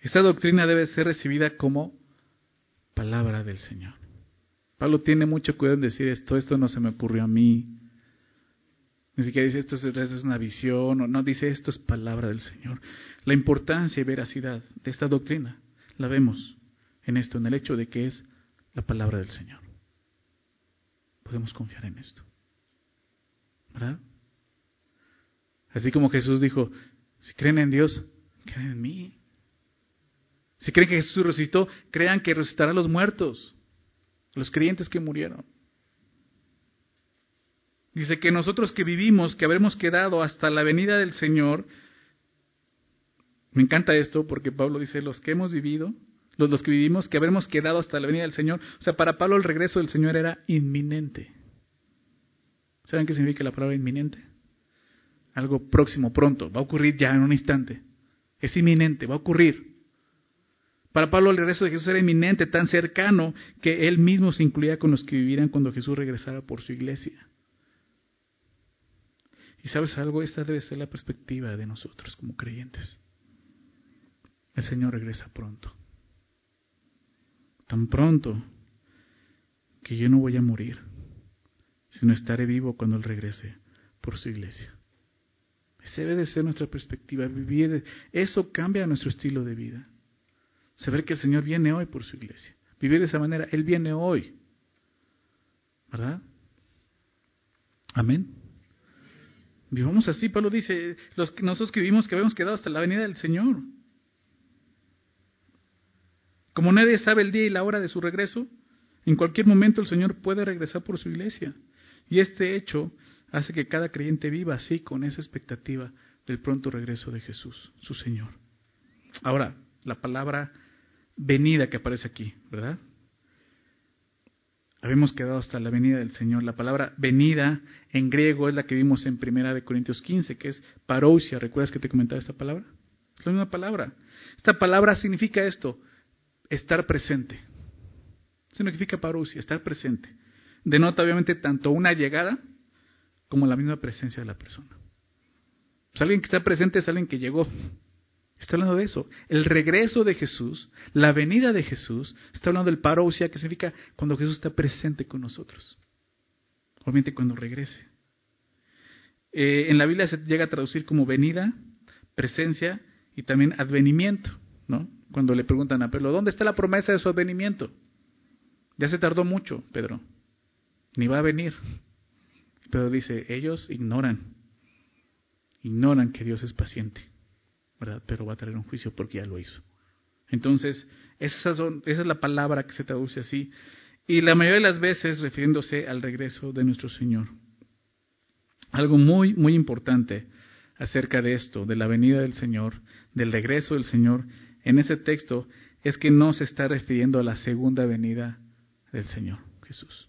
Esta doctrina debe ser recibida como palabra del Señor. Pablo tiene mucho cuidado en decir esto, esto no se me ocurrió a mí, ni siquiera dice esto es, una visión, o no dice esto es palabra del Señor. La importancia y veracidad de esta doctrina la vemos en esto, en el hecho de que es la palabra del Señor. Podemos confiar en esto. ¿Verdad? Así como Jesús dijo, si creen en Dios, creen en mí. Si creen que Jesús resucitó, crean que resucitará a los muertos, los creyentes que murieron. Dice que nosotros que vivimos, que habremos quedado hasta la venida del Señor, me encanta esto porque Pablo dice, los que hemos vivido, los, que vivimos, que habremos quedado hasta la venida del Señor. O sea, para Pablo el regreso del Señor era inminente. ¿Saben qué significa la palabra inminente? Algo próximo, pronto, va a ocurrir ya en un instante. Es inminente, va a ocurrir. Para Pablo el regreso de Jesús era inminente, tan cercano que él mismo se incluía con los que vivirían cuando Jesús regresara por su iglesia. Y sabes algo, esta debe ser la perspectiva de nosotros como creyentes. el Señor regresa pronto. Tan pronto que yo no voy a morir, sino estaré vivo cuando Él regrese por su iglesia. Esa debe de ser nuestra perspectiva. Vivir, eso cambia nuestro estilo de vida. Saber que el Señor viene hoy por su iglesia. Vivir de esa manera, Él viene hoy. ¿Verdad? Amén. Vivamos así, Pablo dice, los, nosotros que vivimos que habíamos quedado hasta la venida del Señor. Como nadie sabe el día y la hora de su regreso, en cualquier momento el Señor puede regresar por su iglesia. Y este hecho hace que cada creyente viva así, con esa expectativa del pronto regreso de Jesús, su Señor. Ahora, la palabra venida que aparece aquí, ¿verdad? Habíamos quedado hasta la venida del Señor. La palabra venida en griego es la que vimos en Primera de Corintios 15, que es parousia. ¿Recuerdas que te comentaba esta palabra? Es la misma palabra. Esta palabra significa esto, estar presente. Significa parousia, estar presente. Denota obviamente tanto una llegada como la misma presencia de la persona. Alguien que está presente es alguien que llegó. Está hablando de eso. El regreso de Jesús, la venida de Jesús, está hablando del parousia, que significa cuando Jesús está presente con nosotros. Obviamente cuando regrese. Eh, en la Biblia se llega a traducir como venida, presencia y también advenimiento, ¿no? Cuando le preguntan a Pedro, ¿dónde está la promesa de su advenimiento? Ya se tardó mucho, Pedro. Ni va a venir. Pedro dice, ellos ignoran, ignoran que Dios es paciente. Pero va a traer un juicio porque ya lo hizo. Entonces, esa, esa es la palabra que se traduce así. Y la mayoría de las veces refiriéndose al regreso de nuestro Señor. Algo muy, muy importante acerca de esto, de la venida del Señor, del regreso del Señor, en ese texto, es que no se está refiriendo a la segunda venida del Señor Jesús.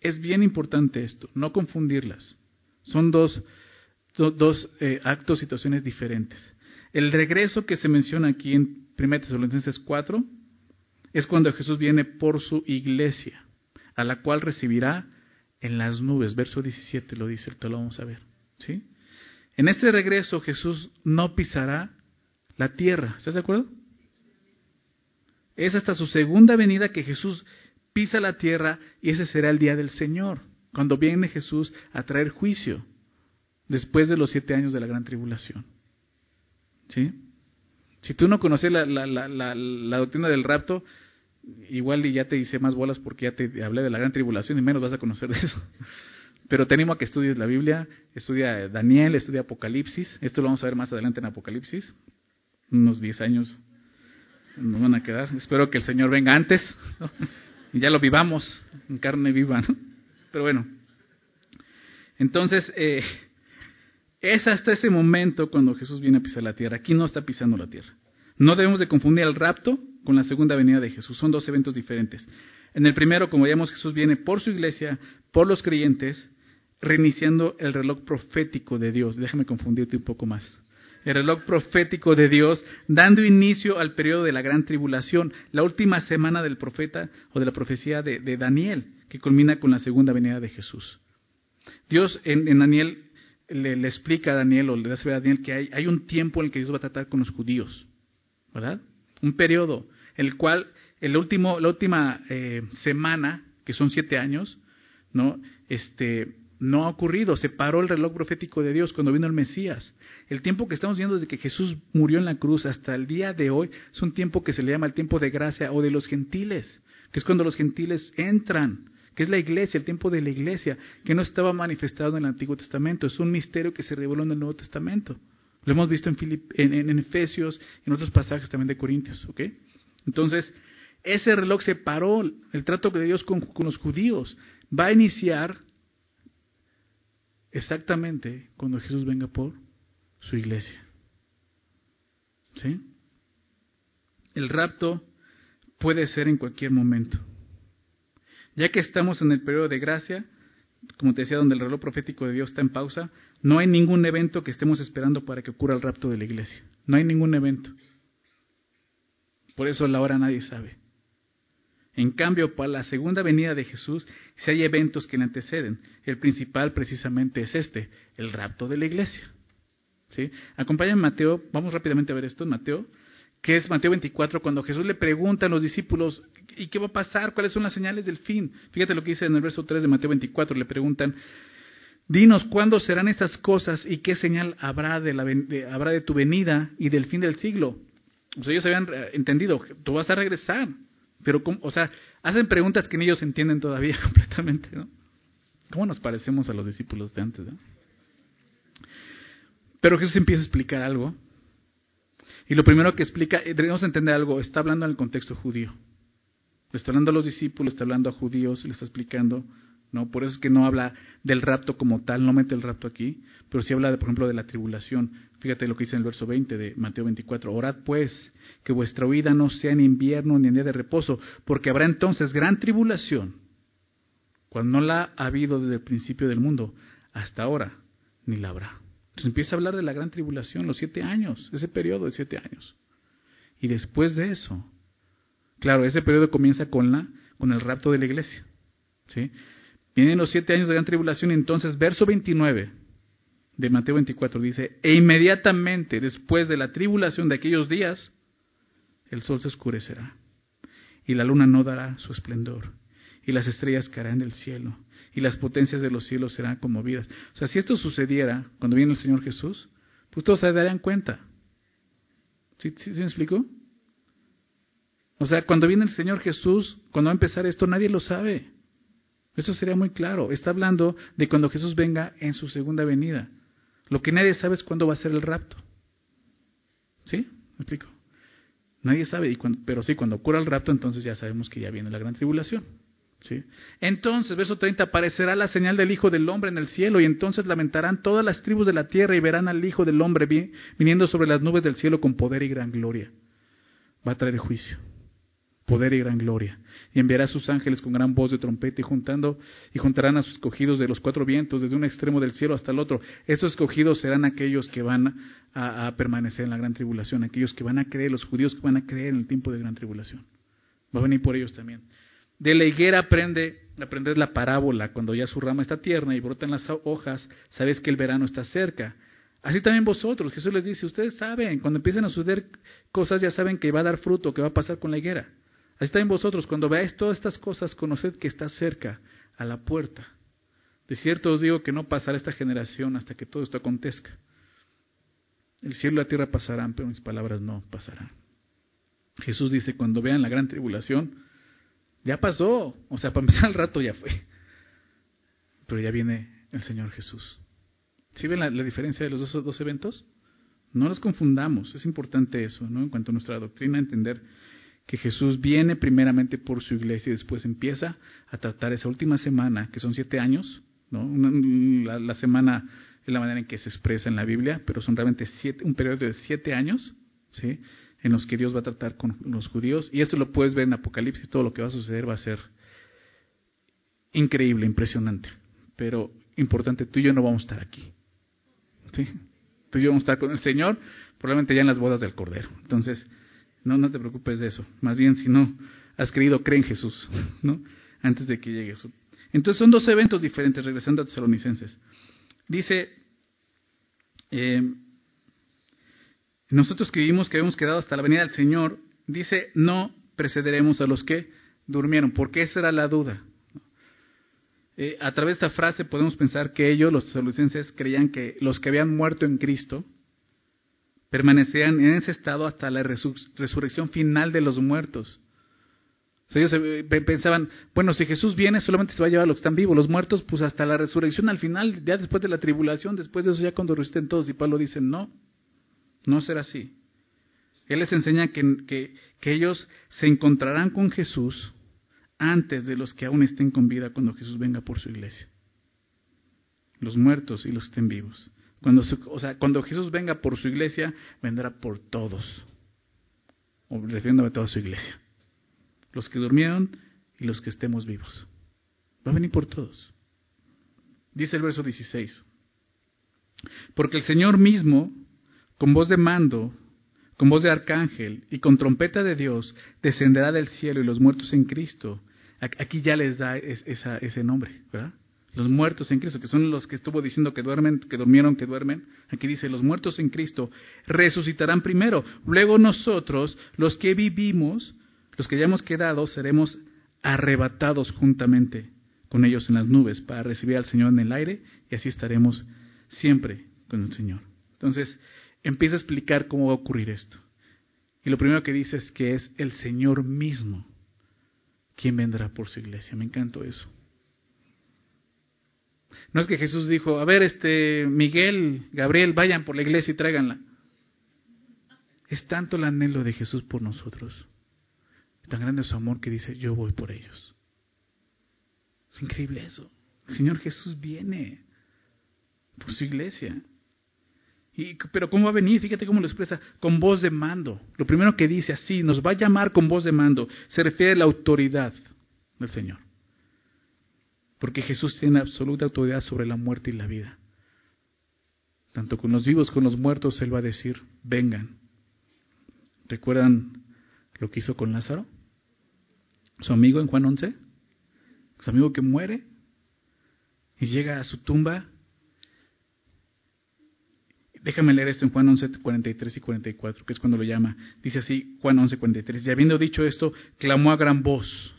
Es bien importante esto, no confundirlas. Son dos, dos eh, actos, situaciones diferentes. El regreso que se menciona aquí en 1 Tesalonicenses 4 es cuando Jesús viene por su iglesia, a la cual recibirá en las nubes. Verso 17 lo dice, te lo vamos a ver. ¿sí? En este regreso Jesús no pisará la tierra. ¿Estás de acuerdo? Es hasta su segunda venida que Jesús pisa la tierra y ese será el día del Señor, cuando viene Jesús a traer juicio después de los siete años de la gran tribulación. ¿Sí? Si tú no conoces la, la, la, la, doctrina del rapto, igual ya te hice más bolas porque ya te hablé de la gran tribulación y menos vas a conocer de eso. [LAUGHS] Pero te animo a que estudies la Biblia, estudia Daniel, estudia Apocalipsis. Esto lo vamos a ver más adelante en Apocalipsis. Unos 10 años nos van a quedar. Espero que el Señor venga antes [LAUGHS] y ya lo vivamos en carne viva. Pero bueno. Entonces, eh, es hasta ese momento cuando Jesús viene a pisar la tierra. Aquí no está pisando la tierra. No debemos de confundir el rapto con la segunda venida de Jesús. Son dos eventos diferentes. En el primero, como veíamos, Jesús viene por su iglesia, por los creyentes, reiniciando el reloj profético de Dios. Déjame confundirte un poco más. El reloj profético de Dios, dando inicio al periodo de la gran tribulación, la última semana del profeta o de la profecía de, Daniel, que culmina con la segunda venida de Jesús. Dios en, en Daniel le, explica a Daniel o le da a Daniel que hay, hay, un tiempo en el que Dios va a tratar con los judíos, ¿verdad? Un periodo, el cual, el último, la última eh, semana, que son siete años, ¿no? Este, no ha ocurrido, se paró el reloj profético de Dios cuando vino el Mesías. El tiempo que estamos viendo desde que Jesús murió en la cruz hasta el día de hoy es un tiempo que se le llama el tiempo de gracia o de los gentiles, que es cuando los gentiles entran que es la iglesia, el tiempo de la iglesia, que no estaba manifestado en el Antiguo Testamento, es un misterio que se reveló en el Nuevo Testamento. Lo hemos visto en, en, en Efesios en otros pasajes también de Corintios. ¿ok? Entonces, ese reloj se paró, el trato de Dios con, con los judíos va a iniciar exactamente cuando Jesús venga por su iglesia. ¿Sí? El rapto puede ser en cualquier momento. Ya que estamos en el periodo de gracia, como te decía, donde el reloj profético de Dios está en pausa, no hay ningún evento que estemos esperando para que ocurra el rapto de la iglesia. No hay ningún evento. Por eso la hora nadie sabe. En cambio, para la segunda venida de Jesús, si hay eventos que le anteceden, el principal precisamente es este, el rapto de la iglesia. ¿Sí? Acompáñame Mateo, vamos rápidamente a ver esto en Mateo, que es Mateo 24, cuando Jesús le pregunta a los discípulos, ¿y qué va a pasar? ¿Cuáles son las señales del fin? Fíjate lo que dice en el verso 3 de Mateo 24, le preguntan, dinos cuándo serán estas cosas y qué señal habrá de, tu venida y del fin del siglo. O sea, ellos habían eh, entendido, tú vas a regresar, pero, o sea, hacen preguntas que ni ellos entienden todavía [LAUGHS] completamente, ¿no? ¿Cómo nos parecemos a los discípulos de antes. Pero Jesús empieza a explicar algo y lo primero que explica, eh, debemos entender algo, está hablando en el contexto judío. Le está hablando a los discípulos, está hablando a judíos, le está explicando, ¿no? Por eso es que no habla del rapto como tal, no mete el rapto aquí, pero sí habla, de, por ejemplo, de la tribulación. Fíjate lo que dice en el verso 20 de Mateo 24. Orad pues que vuestra huida no sea en invierno ni en día de reposo, porque habrá entonces gran tribulación, cuando no la ha habido desde el principio del mundo hasta ahora, ni la habrá. Entonces empieza a hablar de la gran tribulación, los siete años, ese periodo de siete años. Y después de eso, claro, ese periodo comienza con, la, con el rapto de la iglesia. ¿sí? Vienen los siete años de gran tribulación entonces verso 29 de Mateo 24 dice, e inmediatamente después de la tribulación de aquellos días, el sol se oscurecerá y la luna no dará su esplendor y las estrellas caerán del cielo y las potencias de los cielos serán conmovidas. O sea, si esto sucediera cuando viene el Señor Jesús, pues todos se darían cuenta. ¿Sí, me explico? O sea, cuando viene el Señor Jesús, cuando va a empezar esto, nadie lo sabe. Eso sería muy claro. Está hablando de cuando Jesús venga en su segunda venida. Lo que nadie sabe es cuándo va a ser el rapto. ¿Sí? ¿Me explico? Nadie sabe, y pero sí, cuando ocurra el rapto, entonces ya sabemos que ya viene la gran tribulación. Entonces, verso 30, aparecerá la señal del Hijo del Hombre en el cielo y entonces lamentarán todas las tribus de la tierra y verán al Hijo del Hombre viniendo sobre las nubes del cielo con poder y gran gloria. Va a traer juicio, poder y gran gloria. Y enviará a sus ángeles con gran voz de trompeta y juntando y juntarán a sus escogidos de los cuatro vientos desde un extremo del cielo hasta el otro. Estos escogidos serán aquellos que van a, a permanecer en la gran tribulación, aquellos que van a creer, los judíos que van a creer en el tiempo de gran tribulación. Va a venir por ellos también. De la higuera aprende, aprender la parábola, cuando ya su rama está tierna y brotan las hojas, sabes que el verano está cerca. Así también vosotros, Jesús les dice, ustedes saben, cuando empiezan a suceder cosas ya saben que va a dar fruto, que va a pasar con la higuera. Así también vosotros, cuando veáis todas estas cosas, conoced que está cerca, a la puerta. De cierto os digo que no pasará esta generación hasta que todo esto acontezca. El cielo y la tierra pasarán, pero mis palabras no pasarán. Jesús dice, cuando vean la gran tribulación, ya pasó. O sea, para empezar el rato ya fue. Pero ya viene el Señor Jesús. ¿Sí ven la, diferencia de los dos, dos, eventos? No los confundamos. Es importante eso, ¿no? En cuanto a nuestra doctrina, entender que Jesús viene primeramente por su iglesia y después empieza a tratar esa última semana, que son siete años, ¿no? la, la, semana es la manera en que se expresa en la Biblia, pero son realmente siete, un periodo de siete años, ¿sí? En los que Dios va a tratar con los judíos. Y esto lo puedes ver en Apocalipsis, todo lo que va a suceder va a ser increíble, impresionante. Pero importante, tú y yo no vamos a estar aquí. ¿Sí? Tú y yo vamos a estar con el Señor, probablemente ya en las bodas del Cordero. Entonces, no, no te preocupes de eso. Más bien, si no has creído, cree en Jesús, [LAUGHS] ¿no? Antes de que llegue eso. Entonces son dos eventos diferentes, regresando a Tesalonicenses. Dice, eh, nosotros que vivimos, que habíamos quedado hasta la venida del Señor, dice, no precederemos a los que durmieron, porque esa era la duda. Eh, a través de esta frase podemos pensar que ellos, los tesalonicenses, creían que los que habían muerto en Cristo permanecían en ese estado hasta la resurrección final de los muertos. ellos eh, pensaban, bueno, si Jesús viene, solamente se va a llevar a los que están vivos, los muertos, pues hasta la resurrección al final, ya después de la tribulación, después de eso, ya cuando resuciten todos. Y Pablo dice, no, no será así. Él les enseña que, que, ellos se encontrarán con Jesús antes de los que aún estén con vida cuando Jesús venga por su iglesia. Los muertos y los que estén vivos. Cuando, o sea, cuando Jesús venga por su iglesia, vendrá por todos. O refiriéndome a toda su iglesia. Los que durmieron y los que estemos vivos. Va a venir por todos. Dice el verso 16. Porque el Señor mismo con voz de mando, con voz de arcángel y con trompeta de Dios, descenderá del cielo y los muertos en Cristo. Aquí ya les da ese nombre, ¿verdad? los muertos en Cristo, que son los que estuvo diciendo que duermen, que durmieron, que duermen. Aquí dice, los muertos en Cristo resucitarán primero. Luego nosotros, los que vivimos, los que hayamos quedado, seremos arrebatados juntamente con ellos en las nubes para recibir al Señor en el aire y así estaremos siempre con el Señor. Entonces, empieza a explicar cómo va a ocurrir esto. Y lo primero que dice es que es el Señor mismo quien vendrá por su iglesia. Me encantó eso. No es que Jesús dijo, a ver, este Miguel, Gabriel, vayan por la iglesia y tráiganla. Es tanto el anhelo de Jesús por nosotros, tan grande su amor que dice, yo voy por ellos. Es increíble eso. El Señor Jesús viene por su iglesia. Pero ¿cómo va a venir? Fíjate cómo lo expresa, con voz de mando. Lo primero que dice así, nos va a llamar con voz de mando, se refiere a la autoridad del Señor. Porque Jesús tiene absoluta autoridad sobre la muerte y la vida. Tanto con los vivos como con los muertos, Él va a decir, vengan. ¿Recuerdan lo que hizo con Lázaro? Su amigo en Juan 11. Su amigo que muere y llega a su tumba. Déjame leer esto en Juan 11, 43 y 44, que es cuando lo llama. Dice así, Juan 11, 43. Y habiendo dicho esto, clamó a gran voz,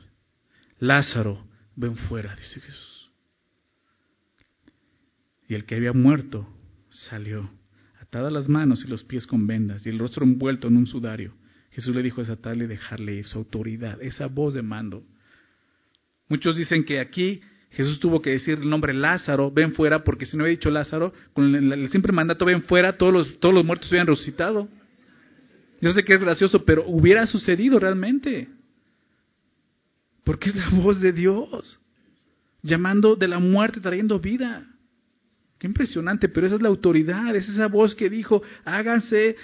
Lázaro, ven fuera, dice Jesús. Y el que había muerto salió, atadas las manos y los pies con vendas, y el rostro envuelto en un sudario. Jesús le dijo desatarle y dejarle su autoridad, esa voz de mando. Muchos dicen que aquí Jesús tuvo que decir el nombre Lázaro, ven fuera, porque si no había dicho Lázaro, con el, simple mandato ven fuera, todos los, todos los muertos hubieran resucitado. Yo sé que es gracioso, pero hubiera sucedido realmente. Porque es la voz de Dios, llamando de la muerte, trayendo vida. Qué impresionante, pero esa es la autoridad, es esa voz que dijo, háganse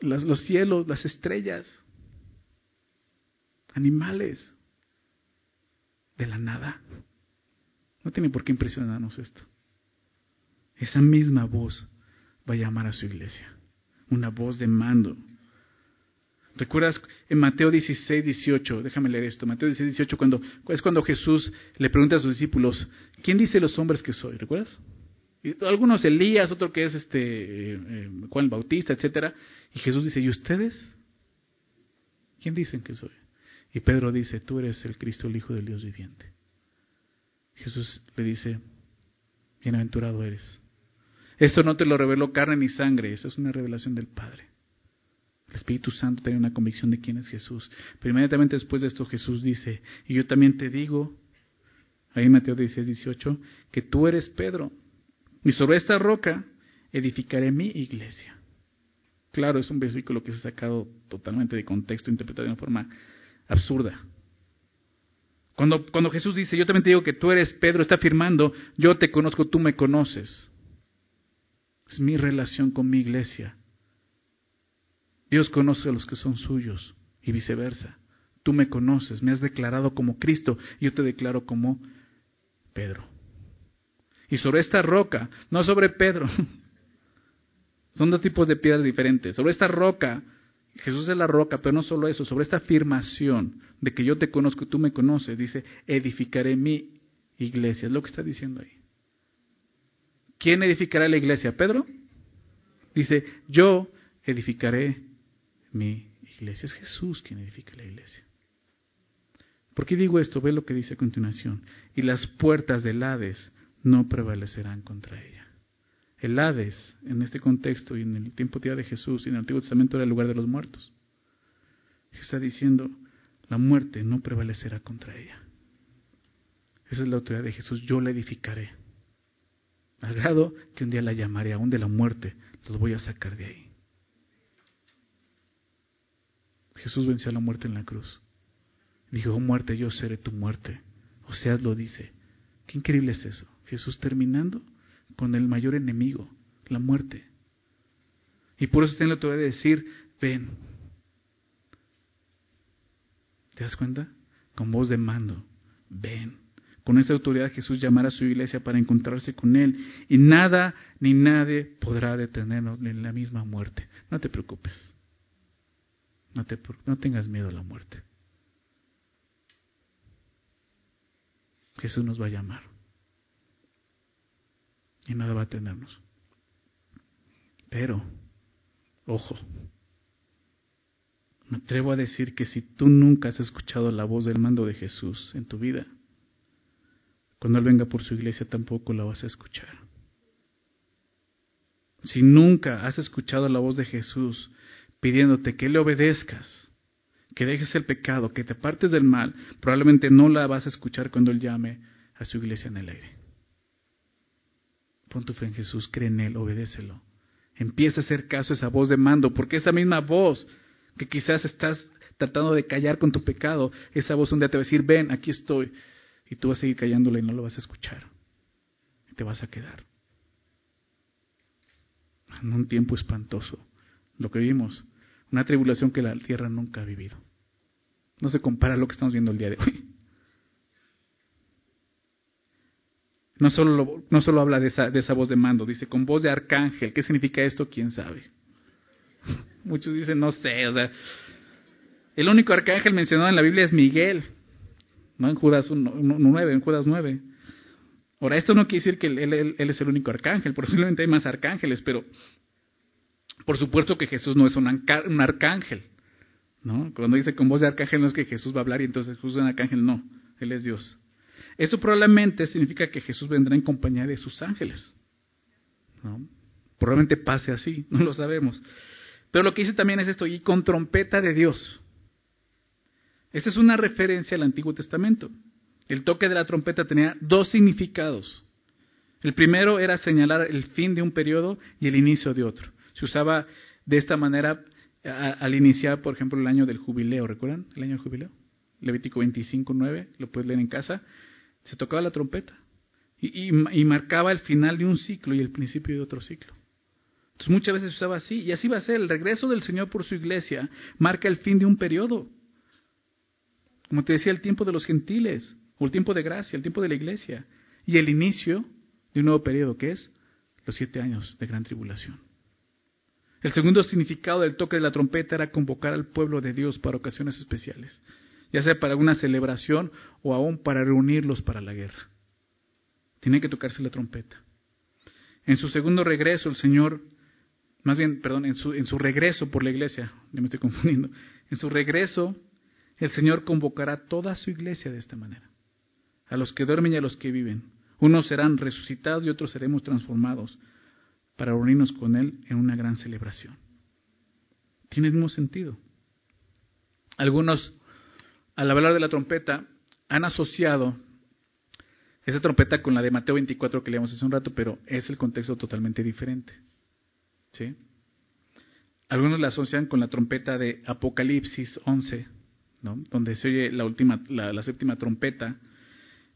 los cielos, las estrellas, animales, de la nada. No tiene por qué impresionarnos esto. Esa misma voz va a llamar a su iglesia, una voz de mando, ¿Recuerdas en Mateo 16, 18? Déjame leer esto. Mateo 16, 18, cuando, es cuando Jesús le pregunta a sus discípulos, ¿quién dice los hombres que soy? ¿Recuerdas? algunos Elías, otro que es este eh, Juan el Bautista, etcétera. Y Jesús dice, ¿y ustedes? ¿Quién dicen que soy? Y Pedro dice, tú eres el Cristo, el Hijo del Dios viviente. Jesús le dice, bienaventurado eres. Esto no te lo reveló carne ni sangre, esa es una revelación del Padre. El Espíritu Santo tiene una convicción de quién es Jesús. Pero inmediatamente después de esto Jesús dice, y yo también te digo, ahí en Mateo 16, 18, que tú eres Pedro, y sobre esta roca edificaré mi iglesia. Claro, es un versículo que se ha sacado totalmente de contexto, interpretado de una forma absurda. Cuando, cuando Jesús dice, yo también te digo que tú eres Pedro, está afirmando, yo te conozco, tú me conoces. Es mi relación con mi iglesia. Dios conoce a los que son suyos y viceversa. Tú me conoces, me has declarado como Cristo, yo te declaro como Pedro. Y sobre esta roca, no sobre Pedro, [LAUGHS] son dos tipos de piedras diferentes. Sobre esta roca, Jesús es la roca, pero no solo eso, sobre esta afirmación de que yo te conozco y tú me conoces, dice, edificaré mi iglesia. Es lo que está diciendo ahí. ¿Quién edificará la iglesia? ¿Pedro? Dice, yo edificaré mi iglesia. Es Jesús quien edifica la iglesia. ¿Por qué digo esto? Ve lo que dice a continuación. Y las puertas del Hades no prevalecerán contra ella. El Hades, en este contexto y en el tiempo de Jesús y en el Antiguo Testamento, era el lugar de los muertos. Jesús está diciendo, la muerte no prevalecerá contra ella. Esa es la autoridad de Jesús. Yo la edificaré. Al grado que un día la llamaré aún de la muerte, los voy a sacar de ahí. Jesús venció a la muerte en la cruz. Dijo, oh muerte, yo seré tu muerte. O sea, lo dice. Qué increíble es eso. Jesús terminando con el mayor enemigo, la muerte. Y por eso tiene la autoridad de decir, ven. ¿Te das cuenta? Con voz de mando, ven. Con esa autoridad Jesús llamará a su iglesia para encontrarse con Él. Y nada ni nadie podrá detenernos en la misma muerte. No te preocupes. No, te, no tengas miedo a la muerte. Jesús nos va a llamar. Y nada va a tenernos. Pero, ojo, me atrevo a decir que si tú nunca has escuchado la voz del mando de Jesús en tu vida, cuando Él venga por su iglesia tampoco la vas a escuchar. Si nunca has escuchado la voz de Jesús pidiéndote que le obedezcas, que dejes el pecado, que te partes del mal, probablemente no la vas a escuchar cuando Él llame a su iglesia en el aire. Pon tu fe en Jesús, cree en Él, obedécelo. Empieza a hacer caso a esa voz de mando, porque esa misma voz que quizás estás tratando de callar con tu pecado, esa voz un día te va a decir, ven, aquí estoy, y tú vas a seguir callándola y no lo vas a escuchar. Y te vas a quedar. En un tiempo espantoso, lo que vimos, una tribulación que la tierra nunca ha vivido. No se compara a lo que estamos viendo el día de hoy. No solo, no solo habla de esa, de esa voz de mando, dice con voz de arcángel. ¿Qué significa esto? ¿Quién sabe? [LAUGHS] Muchos dicen, no sé, o sea, el único arcángel mencionado en la Biblia es Miguel, ¿no? En Judas 9, en Judas 9. Ahora, esto no quiere decir que él, es el único arcángel, posiblemente hay más arcángeles, pero por supuesto que Jesús no es un, un arcángel, ¿no? Cuando dice con voz de arcángel no es que Jesús va a hablar y entonces Jesús es un arcángel, no, Él es Dios. Esto probablemente significa que Jesús vendrá en compañía de sus ángeles. ¿no? Probablemente pase así, [LAUGHS] no lo sabemos. Pero lo que dice también es esto, y con trompeta de Dios. Esta es una referencia al Antiguo Testamento. El toque de la trompeta tenía dos significados. El primero era señalar el fin de un periodo y el inicio de otro. Se usaba de esta manera al iniciar, por ejemplo, el año del jubileo. ¿Recuerdan el año del jubileo? Levítico 25, 9, lo puedes leer en casa se tocaba la trompeta y, marcaba el final de un ciclo y el principio de otro ciclo. Entonces muchas veces se usaba así y así va a ser. El regreso del Señor por su iglesia marca el fin de un periodo. Como te decía, el tiempo de los gentiles, o el tiempo de gracia, el tiempo de la iglesia, y el inicio de un nuevo periodo, que es los siete años de gran tribulación. El segundo significado del toque de la trompeta era convocar al pueblo de Dios para ocasiones especiales ya sea para una celebración o aún para reunirlos para la guerra. Tiene que tocarse la trompeta. En su segundo regreso, el Señor, más bien, perdón, en su, en su regreso por la iglesia, ya me estoy confundiendo, en su regreso, el Señor convocará toda su iglesia de esta manera, a los que duermen y a los que viven. Unos serán resucitados y otros seremos transformados para reunirnos con Él en una gran celebración. Tiene el mismo sentido. Algunos al hablar de la trompeta, han asociado esa trompeta con la de Mateo 24 que leíamos hace un rato, pero es el contexto totalmente diferente. ¿Sí? Algunos la asocian con la trompeta de Apocalipsis 11, ¿no? donde se oye la, última, la, séptima trompeta.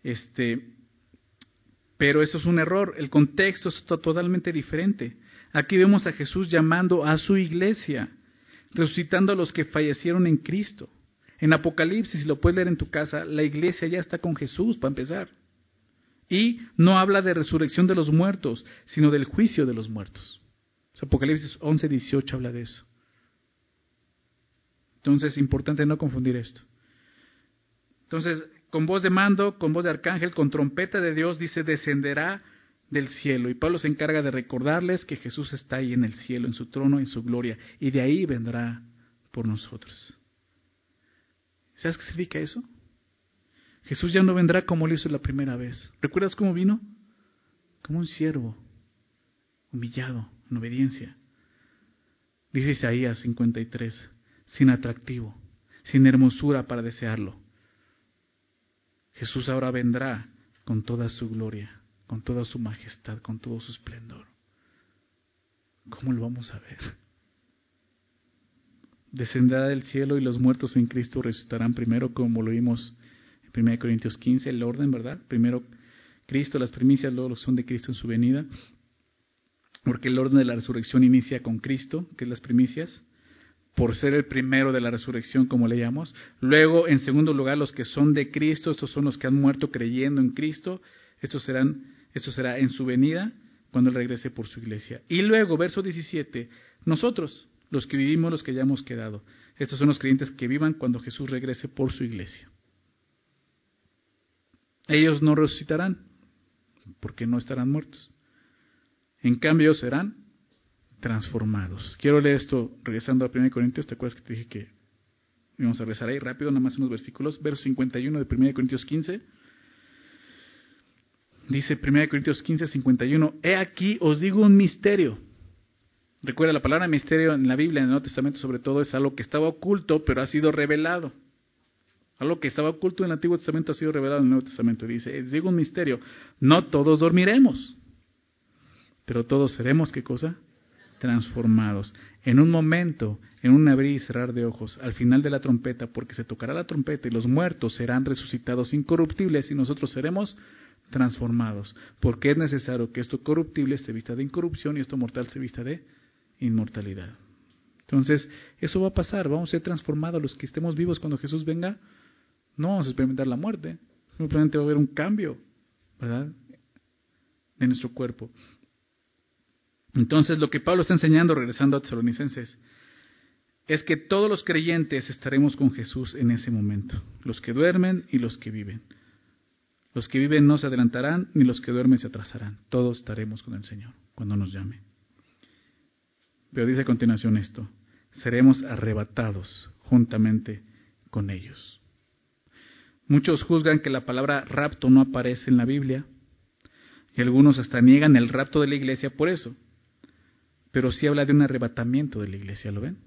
Este, pero eso es un error, el contexto está totalmente diferente. Aquí vemos a Jesús llamando a su iglesia, resucitando a los que fallecieron en Cristo. En Apocalipsis, si lo puedes leer en tu casa, la iglesia ya está con Jesús para empezar. Y no habla de resurrección de los muertos, sino del juicio de los muertos. Apocalipsis 11, 18 habla de eso. Entonces es importante no confundir esto. Entonces, con voz de mando, con voz de arcángel, con trompeta de Dios, dice, descenderá del cielo. Y Pablo se encarga de recordarles que Jesús está ahí en el cielo, en su trono, en su gloria, y de ahí vendrá por nosotros. ¿Sabes qué significa eso? Jesús ya no vendrá como lo hizo la primera vez. ¿Recuerdas cómo vino? Como un siervo, humillado, en obediencia. Dice Isaías 53, sin atractivo, sin hermosura para desearlo. Jesús ahora vendrá con toda su gloria, con toda su majestad, con todo su esplendor. ¿Cómo lo vamos a ver? Descenderá del cielo y los muertos en Cristo resucitarán primero, como lo vimos en 1 Corintios 15, el orden, ¿verdad? Primero Cristo, las primicias, luego los son de Cristo en su venida, porque el orden de la resurrección inicia con Cristo, que es las primicias, por ser el primero de la resurrección, como le. Luego, en segundo lugar, los que son de Cristo, estos son los que han muerto creyendo en Cristo, estos serán, esto será en su venida, cuando Él regrese por su iglesia. Y luego, verso 17, nosotros, los que vivimos, los que ya hemos quedado. Estos son los creyentes que vivan cuando Jesús regrese por su iglesia. Ellos no resucitarán porque no estarán muertos. En cambio serán transformados. Quiero leer esto regresando a 1 Corintios. ¿Te acuerdas que te dije que íbamos a regresar ahí rápido, nada más unos versículos? Verso 51 de 1 Corintios 15. Dice 1 Corintios 15, 51. He aquí os digo un misterio. Recuerda, la palabra misterio en la Biblia, en el Nuevo Testamento sobre todo, es algo que estaba oculto, pero ha sido revelado. Algo que estaba oculto en el Antiguo Testamento ha sido revelado en el Nuevo Testamento. Dice, digo un misterio, no todos dormiremos, pero todos seremos, ¿qué cosa? Transformados. En un momento, en un abrir y cerrar de ojos, al final de la trompeta, porque se tocará la trompeta y los muertos serán resucitados incorruptibles y nosotros seremos transformados. Porque es necesario que esto corruptible se vista de incorrupción y esto mortal se vista de inmortalidad. Entonces, eso va a pasar, vamos a ser transformados los que estemos vivos cuando Jesús venga. No vamos a experimentar la muerte, simplemente va a haber un cambio, ¿verdad? De nuestro cuerpo. Entonces, lo que Pablo está enseñando, regresando a Tesalonicenses, es que todos los creyentes estaremos con Jesús en ese momento, los que duermen y los que viven. Los que viven no se adelantarán, ni los que duermen se atrasarán. Todos estaremos con el Señor cuando nos llame. Pero dice a continuación esto, seremos arrebatados juntamente con ellos. Muchos juzgan que la palabra rapto no aparece en la Biblia y algunos hasta niegan el rapto de la iglesia por eso. Pero sí habla de un arrebatamiento de la iglesia, ¿lo ven?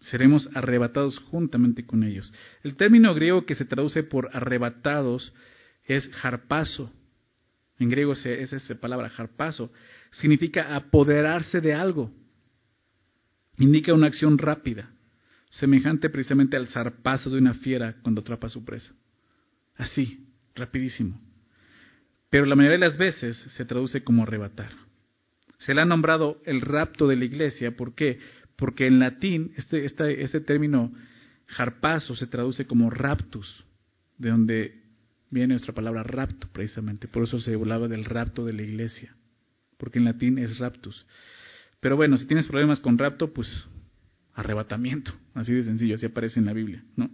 Seremos arrebatados juntamente con ellos. El término griego que se traduce por arrebatados es harpazo. En griego es esa palabra, harpazo. Significa apoderarse de algo indica una acción rápida, semejante precisamente al zarpazo de una fiera cuando atrapa a su presa. Así, rapidísimo. Pero la mayoría de las veces se traduce como arrebatar. Se le ha nombrado el rapto de la iglesia, ¿por qué? Porque en latín este, este, este término harpazo se traduce como raptus, de donde viene nuestra palabra rapto precisamente. Por eso se hablaba del rapto de la iglesia, porque en latín es raptus. Pero bueno, si tienes problemas con rapto, pues arrebatamiento, así de sencillo, así aparece en la Biblia, ¿no?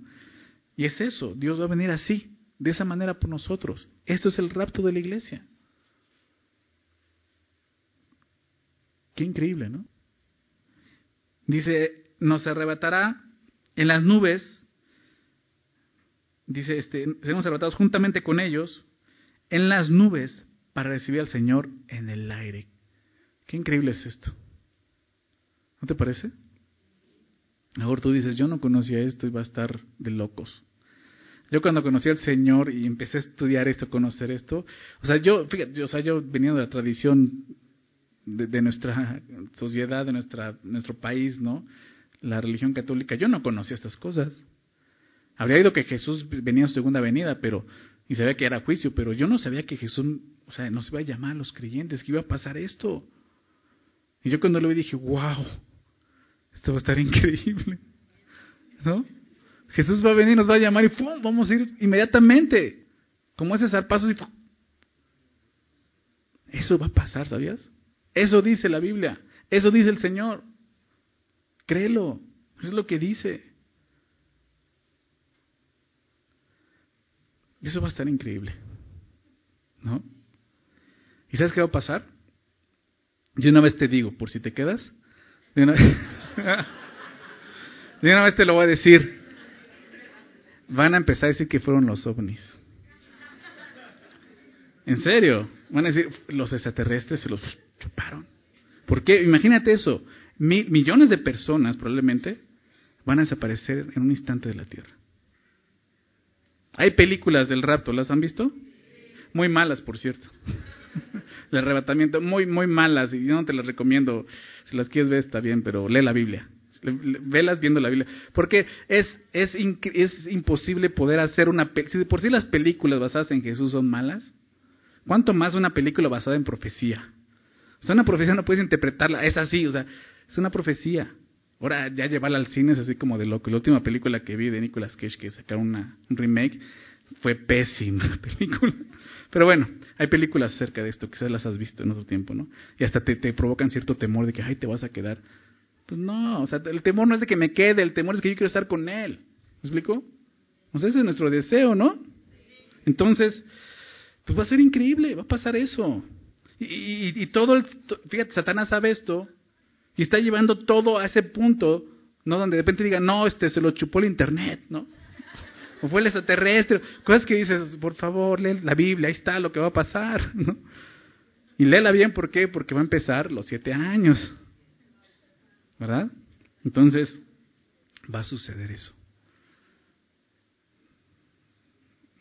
Y es eso, Dios va a venir así, de esa manera por nosotros. Esto es el rapto de la iglesia. Qué increíble, ¿no? Dice, nos arrebatará en las nubes, dice, este, seremos arrebatados juntamente con ellos en las nubes para recibir al Señor en el aire. Qué increíble es esto. ¿No te parece? Ahora tú dices, yo no conocía esto y va a estar de locos. Yo cuando conocí al Señor y empecé a estudiar esto, conocer esto, o sea, yo, fíjate, o sea, yo venía de la tradición de, nuestra sociedad, de nuestra, nuestro país, ¿no? La religión católica, yo no conocía estas cosas. Habría oído que Jesús venía en su segunda venida, pero, y sabía que era juicio, pero yo no sabía que Jesús, o sea, nos iba a llamar a los creyentes, que iba a pasar esto. Y yo cuando lo vi dije, wow, esto va a estar increíble. ¿No? Jesús va a venir, nos va a llamar y ¡pum! vamos a ir inmediatamente. Como ese zarpazo y ¡pum! Eso va a pasar, ¿sabías? Eso dice la Biblia. Eso dice el Señor. Créelo. Eso es lo que dice. Eso va a estar increíble. ¿No? ¿Y sabes qué va a pasar? Yo una vez te digo, por si te quedas, [LAUGHS] de una, vez te lo voy a decir. Van a empezar a decir que fueron los ovnis. En serio, van a decir, los extraterrestres se los chuparon. ¿Por qué? Imagínate eso. millones de personas probablemente van a desaparecer en un instante de la Tierra. Hay películas del rapto, ¿las han visto? Muy malas, por cierto. [LAUGHS] El arrebatamiento, muy, muy malas, y yo no te las recomiendo. Si las quieres ver, está bien, pero lee la Biblia. Velas viendo la Biblia. Porque es, es, es imposible poder hacer una... Si de por sí las películas basadas en Jesús son malas, ¿cuánto más una película basada en profecía? O sea, una profecía no puedes interpretarla, es así, o sea, es una profecía. Ahora ya llevarla al cine es así como de loco. La última película que vi de Nicolas Cage, que sacaron una, un remake, fue pésima [LAUGHS] película. Pero bueno, hay películas acerca de esto, quizás las has visto en otro tiempo, ¿no? Y hasta te, te provocan cierto temor de que, ay, te vas a quedar. Pues no, o sea, el temor no es de que me quede, el temor es que yo quiero estar con él. ¿Me explico? Sea, ese es nuestro deseo, ¿no? Entonces, pues va a ser increíble, va a pasar eso. Y, y, todo, el, fíjate, Satanás sabe esto y está llevando todo a ese punto, ¿no? Donde de repente diga, no, este se lo chupó el internet, ¿no? O fue el extraterrestre, cosas que dices, por favor, lee la Biblia, ahí está lo que va a pasar, [LAUGHS] ¿no? Y léela bien, ¿por qué? Porque va a empezar los siete años, ¿verdad? Entonces, va a suceder eso.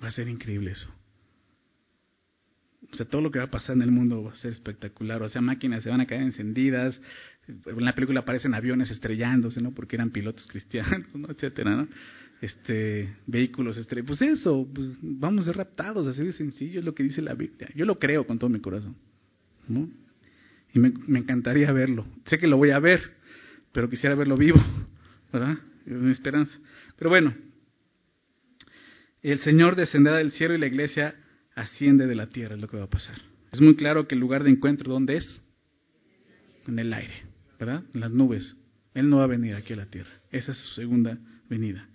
Va a ser increíble eso. O sea, todo lo que va a pasar en el mundo va a ser espectacular. O sea, máquinas se van a caer encendidas. En la película aparecen aviones estrellándose, ¿no? Porque eran pilotos [LAUGHS] cristianos, ¿no? Etcétera, ¿no? Este, vehículos estrellados. Pues eso, pues vamos a ser raptados, así de sencillo es lo que dice la Biblia. Yo lo creo con todo mi corazón, ¿no? Y me, me encantaría verlo. Sé que lo voy a ver, pero quisiera verlo vivo, [LAUGHS] ¿verdad? Es mi esperanza. Pero bueno, el Señor descenderá del cielo y la iglesia asciende de la tierra, es lo que va a pasar. Es muy claro que el lugar de encuentro, ¿dónde es? En el aire, ¿verdad? En las nubes. Él no va a venir aquí a la tierra. Esa es su segunda venida.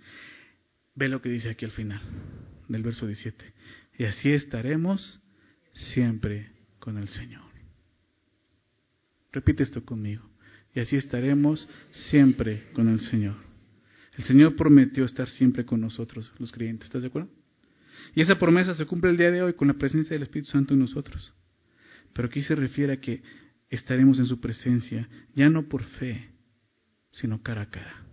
Ve lo que dice aquí al final del verso 17. Y así estaremos siempre con el Señor. Repite esto conmigo. Y así estaremos siempre con el Señor. El Señor prometió estar siempre con nosotros, los creyentes. ¿Estás de acuerdo? Y esa promesa se cumple el día de hoy con la presencia del Espíritu Santo en nosotros. Pero aquí se refiere a que estaremos en su presencia, ya no por fe, sino cara a cara.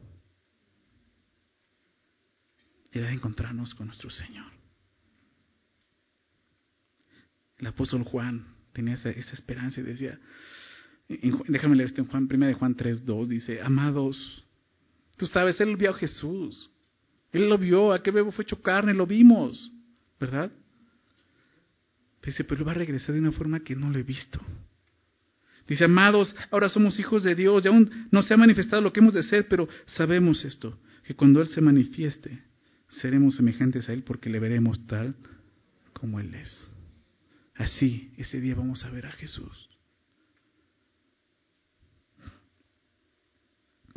De encontrarnos con nuestro Señor. El apóstol Juan tenía esa, esperanza y decía, déjame leer esto en Juan, 1 de Juan 3, 2, dice, amados, tú sabes, él vio a Jesús. Él lo vio, aquel bebo fue hecho carne, lo vimos. ¿verdad? Dice, pero va a regresar de una forma que no lo he visto. Dice, amados, ahora somos hijos de Dios y aún no se ha manifestado lo que hemos de ser, pero sabemos esto, que cuando Él se manifieste, seremos semejantes a Él porque le veremos tal como Él es. Así, ese día vamos a ver a Jesús.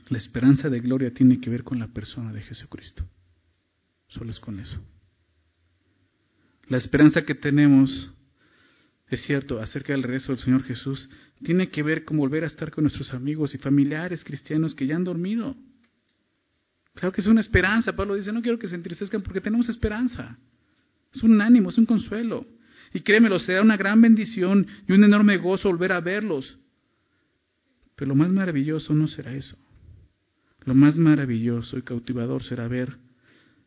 La esperanza de gloria tiene que ver con la persona de Jesucristo. Solo es con eso. La esperanza que tenemos, es cierto, acerca del regreso del Señor Jesús, tiene que ver con volver a estar con nuestros amigos y familiares cristianos que ya han dormido. Claro que es una esperanza. Pablo dice, no quiero que se entristezcan porque tenemos esperanza. Es un ánimo, es un consuelo. Y créemelo, será una gran bendición y un enorme gozo volver a verlos. Pero lo más maravilloso no será eso. Lo más maravilloso y cautivador será ver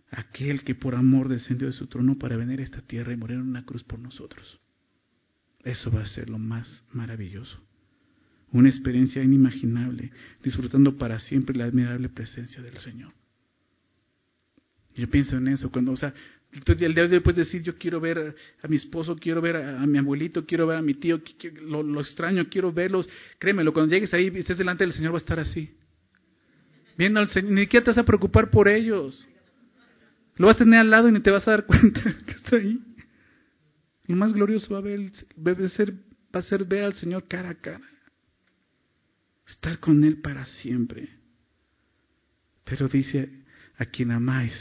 aquel que por amor descendió de su trono para venir a esta tierra y morir en una cruz por nosotros. Eso va a ser lo más maravilloso. Una experiencia inimaginable, disfrutando para siempre la admirable presencia del Señor. Yo pienso en eso, cuando, o sea, el día de hoy puedes decir, yo quiero ver a mi esposo, quiero ver a, mi abuelito, quiero ver a mi tío, lo, lo, extraño, quiero verlos. Créemelo, cuando llegues ahí y estés delante del Señor va a estar así. Viendo al Señor, ni siquiera te vas a preocupar por ellos. Lo vas a tener al lado y ni te vas a dar [LAUGHS] cuenta que está ahí. Lo más glorioso va a, ver, va ser, va a ser ver al Señor cara a cara. Estar con Él para siempre. Pero dice, a quien amáis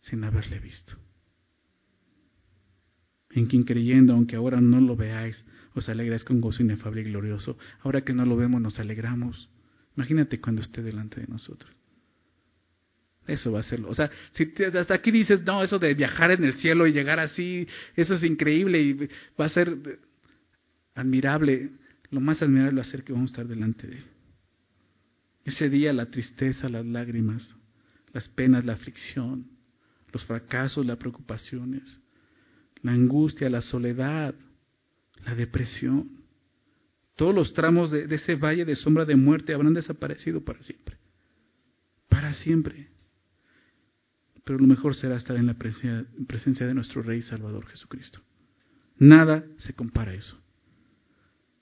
sin haberle visto. En quien creyendo, aunque ahora no lo veáis, os alegráis con gozo inefable y glorioso. Ahora que no lo vemos, nos alegramos. Imagínate cuando esté delante de nosotros. Eso va a serlo. O sea, si hasta aquí dices, no, eso de viajar en el cielo y llegar así, eso es increíble y va a ser admirable. Lo más admirable va a ser que vamos a estar delante de Él. Ese día la tristeza, las lágrimas, las penas, la aflicción, los fracasos, las preocupaciones, la angustia, la soledad, la depresión, todos los tramos de, ese valle de sombra de muerte habrán desaparecido para siempre. Para siempre pero lo mejor será estar en la presencia, de nuestro Rey Salvador Jesucristo. Nada se compara a eso.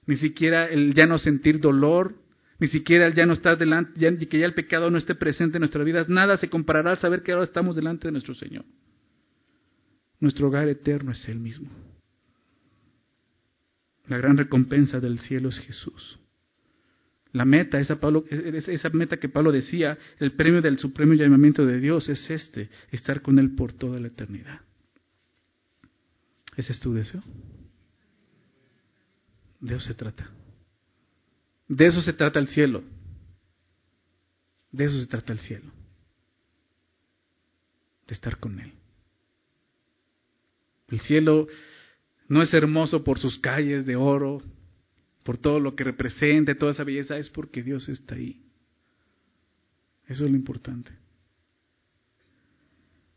Ni siquiera el ya no sentir dolor, ni siquiera el ya no estar delante, ya, que ya el pecado no esté presente en nuestras vidas, nada se comparará al saber que ahora estamos delante de nuestro Señor. Nuestro hogar eterno es Él mismo. La gran recompensa del cielo es Jesús. La meta, esa, esa meta que Pablo decía, el premio del supremo llamamiento de Dios es este, estar con Él por toda la eternidad. ¿Ese es tu deseo? De eso se trata. De eso se trata el cielo. De eso se trata el cielo. De estar con Él. El cielo no es hermoso por sus calles de oro, por todo lo que representa, toda esa belleza, es porque Dios está ahí. Eso es lo importante.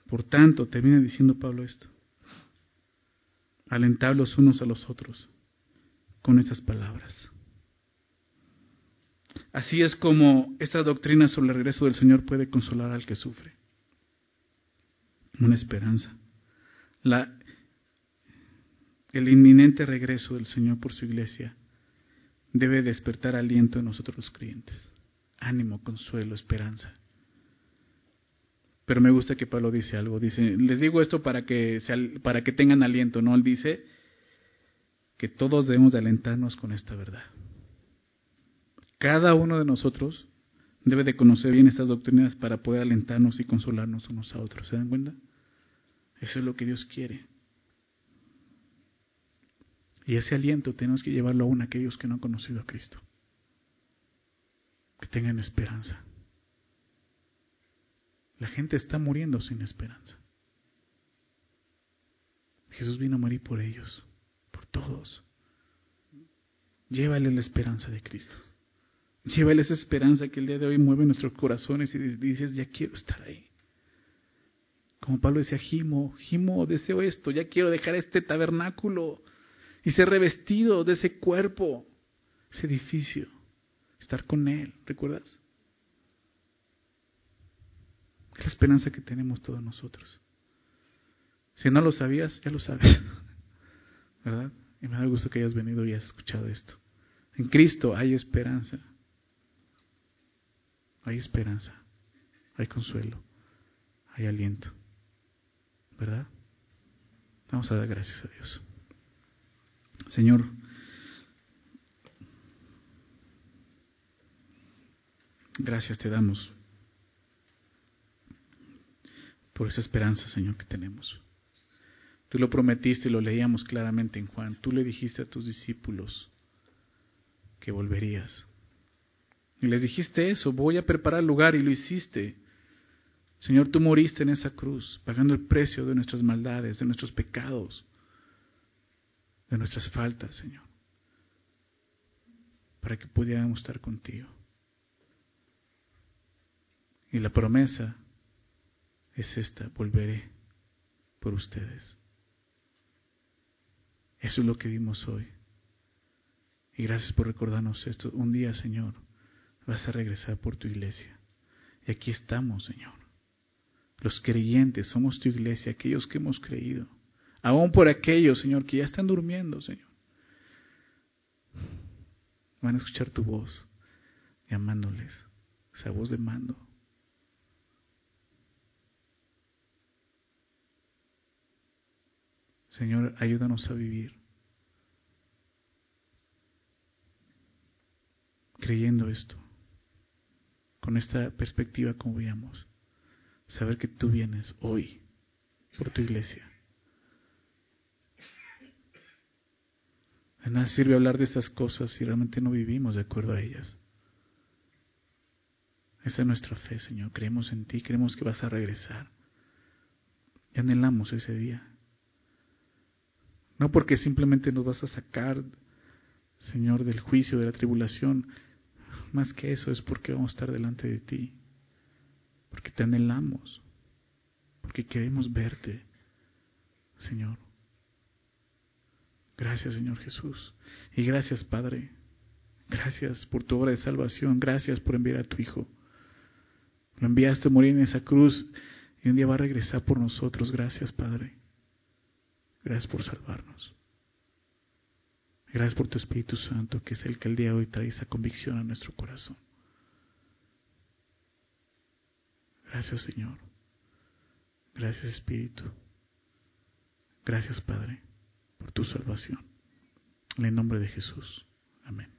Por tanto, termina diciendo Pablo esto. Alentablos unos a los otros con estas palabras. Así es como esta doctrina sobre el regreso del Señor puede consolar al que sufre. Una esperanza. La, el inminente regreso del Señor por su iglesia debe despertar aliento en nosotros los creyentes. Ánimo, consuelo, esperanza. Pero me gusta que Pablo dice algo. Dice, les digo esto para que, para que tengan aliento, ¿no? Él dice que todos debemos de alentarnos con esta verdad. Cada uno de nosotros debe de conocer bien estas doctrinas para poder alentarnos y consolarnos unos a otros. ¿Se dan cuenta? Eso es lo que Dios quiere. Y ese aliento tenemos que llevarlo aún a aquellos que no han conocido a Cristo. Que tengan esperanza. La gente está muriendo sin esperanza. Jesús vino a morir por ellos, todos. Llévale la esperanza de Cristo. Llévale esa esperanza que el día de hoy mueve nuestros corazones y dices, ya quiero estar ahí. Como Pablo decía, Gimo, Gimo, deseo esto, ya quiero dejar este tabernáculo y ser revestido de ese cuerpo, ese edificio, estar con Él, ¿recuerdas? Es la esperanza que tenemos todos nosotros. Si no lo sabías, ya lo sabes. [LAUGHS] ¿Verdad? Y me da gusto que hayas venido y hayas escuchado esto. En Cristo hay esperanza. Hay esperanza. Hay consuelo. Hay aliento. ¿Verdad? Vamos a dar gracias a Dios. Señor, gracias te damos por esa esperanza, Señor, que tenemos. Tú lo prometiste y lo leíamos claramente en Juan. Tú le dijiste a tus discípulos que volverías. Y les dijiste eso, voy a preparar lugar y lo hiciste. Señor, tú moriste en esa cruz, pagando el precio de nuestras maldades, de nuestros pecados, de nuestras faltas, Señor, para que pudiéramos estar contigo. Y la promesa es esta, volveré por ustedes. Eso es lo que vimos hoy. Y gracias por recordarnos esto. Un día, Señor, vas a regresar por tu iglesia. Y aquí estamos, Señor. Los creyentes somos tu iglesia, aquellos que hemos creído. Aún por aquellos, Señor, que ya están durmiendo, Señor. Van a escuchar tu voz llamándoles, esa voz de mando. Señor, ayúdanos a vivir creyendo esto, con esta perspectiva como veíamos, saber que tú vienes hoy por tu iglesia. De nada sirve hablar de estas cosas si realmente no vivimos de acuerdo a ellas. Esa es nuestra fe, Señor. Creemos en ti, creemos que vas a regresar. Y anhelamos ese día. No porque simplemente nos vas a sacar, Señor, del juicio, de la tribulación. Más que eso es porque vamos a estar delante de ti. Porque te anhelamos. Porque queremos verte, Señor. Gracias, Señor Jesús. Y gracias, Padre. Gracias por tu obra de salvación. Gracias por enviar a tu Hijo. Lo enviaste a morir en esa cruz y un día va a regresar por nosotros. Gracias, Padre. Gracias por salvarnos. Gracias por tu Espíritu Santo, que es el que el día de hoy trae esa convicción a nuestro corazón. Gracias, Señor. Gracias, Espíritu. Gracias, Padre, por tu salvación. En el nombre de Jesús. Amén.